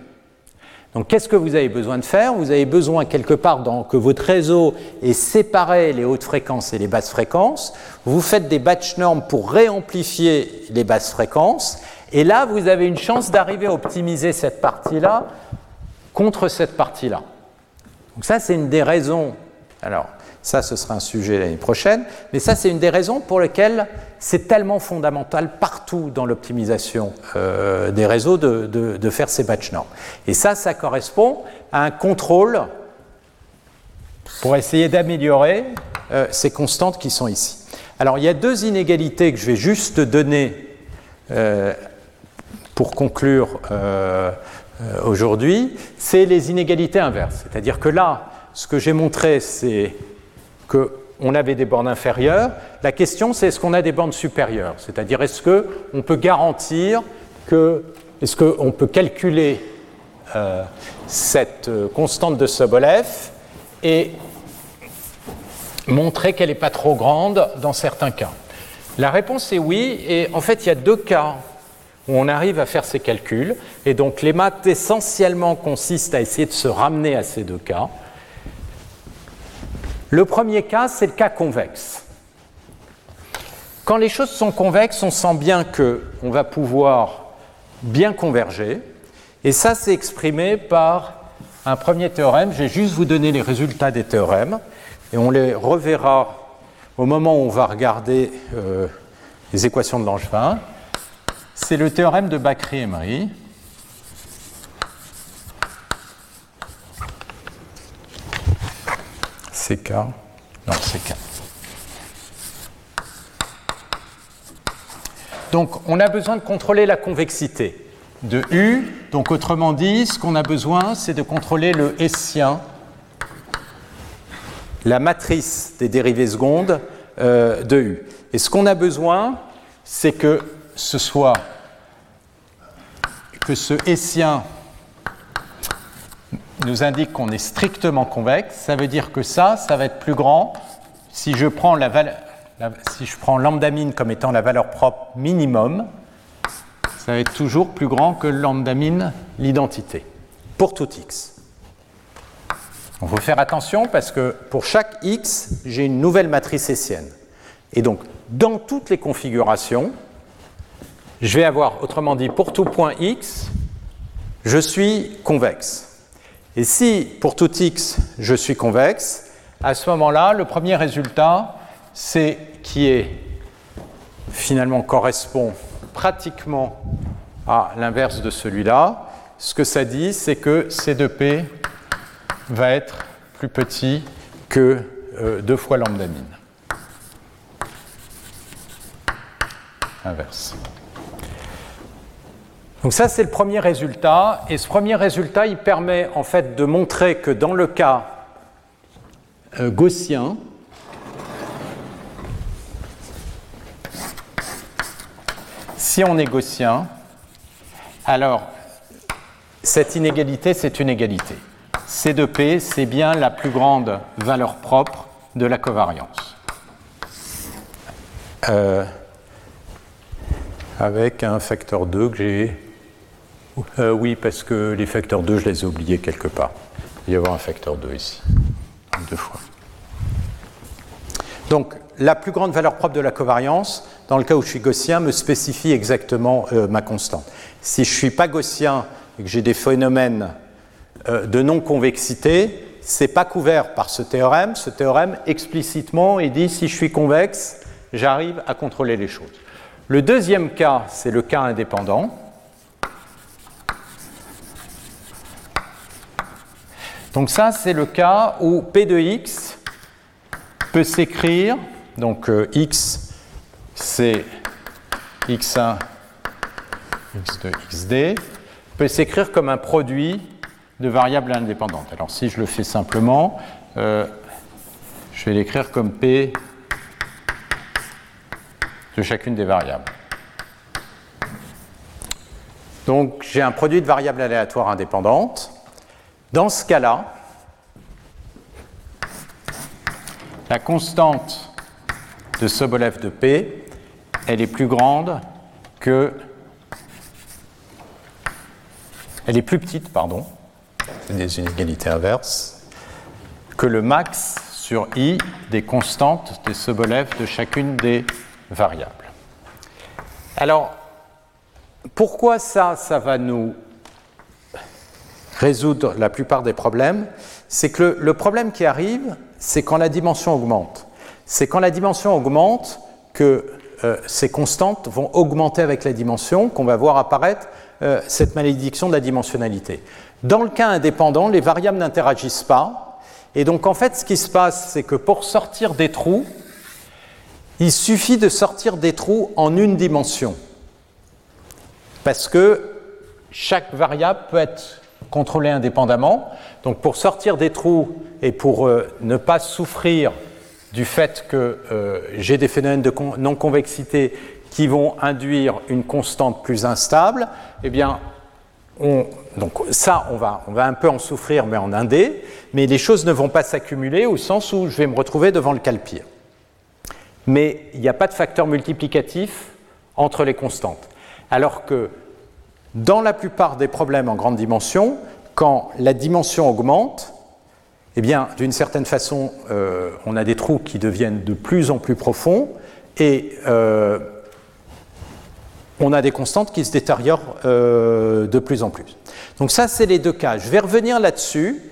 Donc qu'est-ce que vous avez besoin de faire? Vous avez besoin quelque part que votre réseau ait séparé les hautes fréquences et les basses fréquences. Vous faites des batch norms pour réamplifier les basses fréquences. Et là, vous avez une chance d'arriver à optimiser cette partie-là contre cette partie-là. Donc ça, c'est une des raisons. Alors, Ça, ce sera un sujet l'année prochaine. Mais ça, c'est une des raisons pour lesquelles c'est tellement fondamental partout dans l'optimisation euh, des réseaux de, faire ces batch norms. Et ça, ça correspond à un contrôle pour essayer d'améliorer euh, ces constantes qui sont ici. Alors, il y a deux inégalités que je vais juste donner euh, pour conclure aujourd'hui. C'est les inégalités inverses. C'est-à-dire que là, ce que j'ai montré, c'est qu'on avait des bornes inférieures. La question, c'est est-ce qu'on a des bornes supérieures? C'est-à-dire, est-ce qu'on peut garantir que, est-ce qu'on peut calculer euh, cette euh, constante de Sobolev et montrer qu'elle n'est pas trop grande dans certains cas? La réponse est oui, et en fait, il y a deux cas où on arrive à faire ces calculs, et donc les maths essentiellement consistent à essayer de se ramener à ces deux cas. Le premier cas, c'est le cas convexe. Quand les choses sont convexes, on sent bien qu'on va pouvoir bien converger. Et ça, c'est exprimé par un premier théorème. Je vais juste vous donner les résultats des théorèmes. Et on les reverra au moment où on va regarder euh, les équations de Langevin. C'est le théorème de Bakry-Emery. CK. Non, CK. Donc, on a besoin de contrôler la convexité de U. Donc, autrement dit, ce qu'on a besoin, c'est de contrôler le Hessien, la matrice des dérivées secondes euh, de U. Et ce qu'on a besoin, c'est que ce soit que ce Hessien nous indique qu'on est strictement convexe, ça veut dire que ça, ça va être plus grand si je prends la min comme étant la valeur propre minimum, ça va être toujours plus grand que lambda min l'identité, pour tout x. On faut faire attention parce que pour chaque x, j'ai une nouvelle matrice hessienne. Et donc, dans toutes les configurations, je vais avoir, autrement dit, pour tout point x, je suis convexe. Et si pour tout x, je suis convexe, à ce moment-là, le premier résultat, c'est qui est finalement correspond pratiquement à l'inverse de celui-là. Ce que ça dit, c'est que C de P va être plus petit que 2 euh, fois lambda min. Inverse. Donc ça, c'est le premier résultat. Et ce premier résultat, il permet en fait de montrer que dans le cas euh, gaussien, si on est gaussien, alors cette inégalité, c'est une égalité. C de P, c'est bien la plus grande valeur propre de la covariance. Euh, avec un facteur 2 que j'ai euh, oui, parce que les facteurs 2, je les ai oubliés quelque part. Il va y avoir un facteur 2 ici, deux fois. Donc, la plus grande valeur propre de la covariance, dans le cas où je suis gaussien, me spécifie exactement euh, ma constante. Si je ne suis pas gaussien et que j'ai des phénomènes euh, de non-convexité, ce n'est pas couvert par ce théorème. Ce théorème, explicitement, il dit si je suis convexe, j'arrive à contrôler les choses. Le deuxième cas, c'est le cas indépendant. Donc ça, c'est le cas où P de x peut s'écrire, donc euh, x, c'est x1, x2, xd, peut s'écrire comme un produit de variables indépendantes. Alors si je le fais simplement, euh, je vais l'écrire comme P de chacune des variables. Donc j'ai un produit de variables aléatoires indépendantes. Dans ce cas-là, la constante de Sobolev de P, elle est plus grande que. Elle est plus petite, pardon, c'est des inégalités inverses, que le max sur i des constantes de Sobolev de chacune des variables. Alors, pourquoi ça, ça va nous résoudre la plupart des problèmes, c'est que le, problème qui arrive, c'est quand la dimension augmente. C'est quand la dimension augmente que euh, ces constantes vont augmenter avec la dimension, qu'on va voir apparaître euh, cette malédiction de la dimensionnalité. Dans le cas indépendant, les variables n'interagissent pas. Et donc en fait, ce qui se passe, c'est que pour sortir des trous, il suffit de sortir des trous en une dimension. Parce que chaque variable peut être contrôlée indépendamment. Donc pour sortir des trous et pour euh, ne pas souffrir du fait que euh, j'ai des phénomènes de non-convexité qui vont induire une constante plus instable, eh bien, donc ça, on va, on va un peu en souffrir, mais en indé, mais les choses ne vont pas s'accumuler au sens où je vais me retrouver devant le cas pire. Mais il n'y a pas de facteur multiplicatif entre les constantes. Alors que dans la plupart des problèmes en grande dimension, quand la dimension augmente, eh bien, d'une certaine façon, euh, on a des trous qui deviennent de plus en plus profonds et euh, on a des constantes qui se détériorent euh, de plus en plus. Donc ça, c'est les deux cas. Je vais revenir là-dessus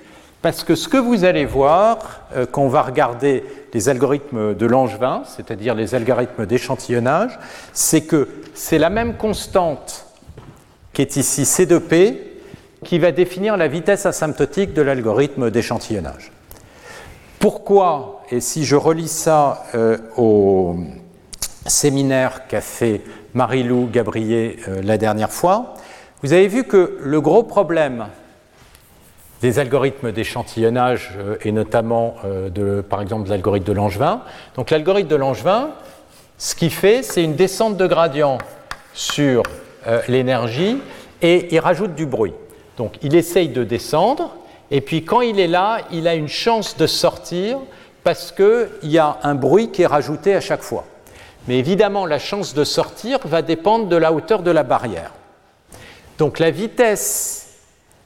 parce que ce que vous allez voir quand on va regarder les algorithmes de Langevin, c'est-à-dire les algorithmes d'échantillonnage, c'est que c'est la même constante qui est ici C2P, qui va définir la vitesse asymptotique de l'algorithme d'échantillonnage. Pourquoi, et si je relis ça euh, au séminaire qu'a fait Marie-Lou Gabriel euh, la dernière fois, vous avez vu que le gros problème des algorithmes d'échantillonnage, euh, et notamment par exemple de l'algorithme de Langevin, donc l'algorithme de Langevin, ce qu'il fait, c'est une descente de gradient sur l'énergie et il rajoute du bruit. Donc il essaye de descendre, et puis quand il est là, il a une chance de sortir parce qu'il y a un bruit qui est rajouté à chaque fois. Mais évidemment, la chance de sortir va dépendre de la hauteur de la barrière. Donc la vitesse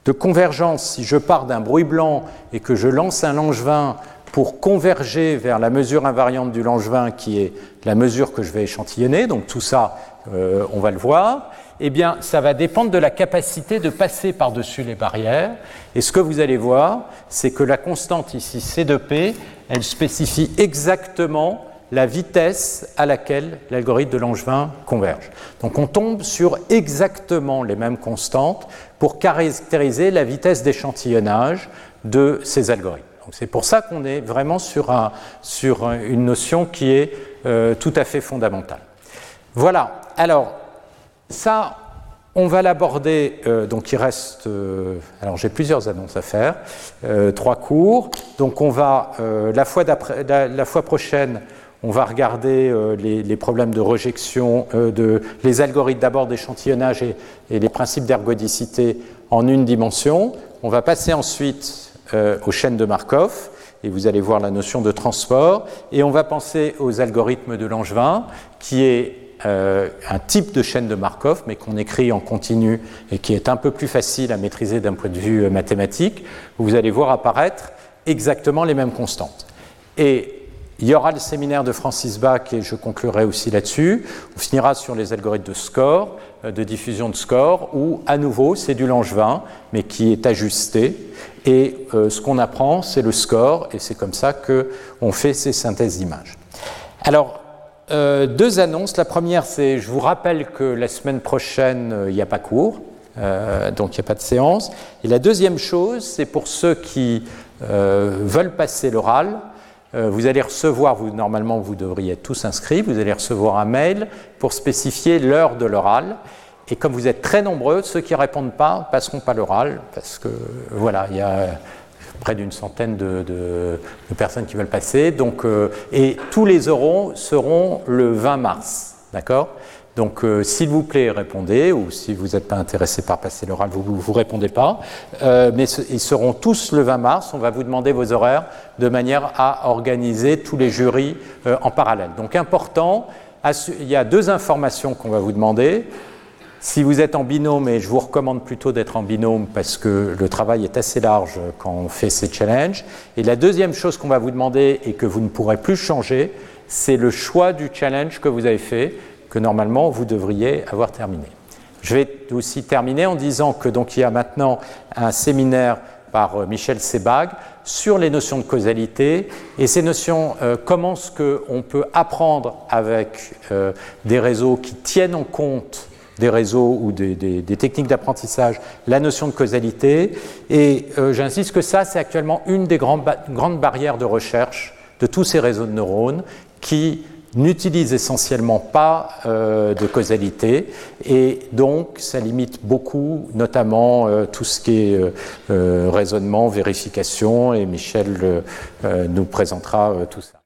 de convergence, si je pars d'un bruit blanc et que je lance un langevin pour converger vers la mesure invariante du langevin qui est la mesure que je vais échantillonner, donc tout ça, euh, on va le voir, eh bien, ça va dépendre de la capacité de passer par-dessus les barrières. Et ce que vous allez voir, c'est que la constante ici, C2P, elle spécifie exactement la vitesse à laquelle l'algorithme de Langevin converge. Donc on tombe sur exactement les mêmes constantes pour caractériser la vitesse d'échantillonnage de ces algorithmes. C'est pour ça qu'on est vraiment sur, une notion qui est euh, tout à fait fondamentale. Voilà. Alors, ça, on va l'aborder, euh, donc il reste, euh, alors j'ai plusieurs annonces à faire, euh, trois cours. Donc on va, la fois, la, fois prochaine, on va regarder les, problèmes de rejection, de, les algorithmes d'abord d'échantillonnage et, et, les principes d'ergodicité en une dimension. On va passer ensuite aux chaînes de Markov et vous allez voir la notion de transport. Et on va penser aux algorithmes de Langevin, qui est euh, un type de chaîne de Markov, mais qu'on écrit en continu et qui est un peu plus facile à maîtriser d'un point de vue euh, mathématique, vous allez voir apparaître exactement les mêmes constantes. Et il y aura le séminaire de Francis Bach et je conclurai aussi là-dessus. On finira sur les algorithmes de score, euh, de diffusion de score, où à nouveau c'est du Langevin, mais qui est ajusté. Et ce qu'on apprend, c'est le score, et c'est comme ça qu'on fait ces synthèses d'images. Alors, euh, deux annonces. La première, c'est je vous rappelle que la semaine prochaine, euh, il n'y a pas cours, euh, donc il n'y a pas de séance. Et la deuxième chose, c'est pour ceux qui veulent passer l'oral, vous allez recevoir, normalement vous devriez être tous inscrits, vous allez recevoir un mail pour spécifier l'heure de l'oral. Et comme vous êtes très nombreux, ceux qui ne répondent pas passeront pas l'oral, parce que voilà, il y a près d'une centaine de, personnes qui veulent passer. Donc, euh, et tous les euros seront le 20 mars. D'accord? Donc, euh, s'il vous plaît, répondez, ou si vous n'êtes pas intéressé par passer l'oral, vous ne répondez pas. Euh, mais ils seront tous le 20 mars. On va vous demander vos horaires de manière à organiser tous les jurys en parallèle. Donc, important, il y a deux informations qu'on va vous demander. Si vous êtes en binôme, et je vous recommande plutôt d'être en binôme parce que le travail est assez large quand on fait ces challenges. Et la deuxième chose qu'on va vous demander et que vous ne pourrez plus changer, c'est le choix du challenge que vous avez fait, que normalement vous devriez avoir terminé. Je vais aussi terminer en disant que donc il y a maintenant un séminaire par euh, Michel Sebag sur les notions de causalité. Et ces notions, euh, comment est-ce qu'on peut apprendre avec euh, des réseaux qui tiennent en compte des réseaux ou des, techniques d'apprentissage, la notion de causalité. Et euh, j'insiste que ça, c'est actuellement une des grandes, grandes barrières de recherche de tous ces réseaux de neurones qui n'utilise essentiellement pas euh, de causalité et donc ça limite beaucoup, notamment euh, tout ce qui est euh, raisonnement, vérification et Michel nous présentera tout ça.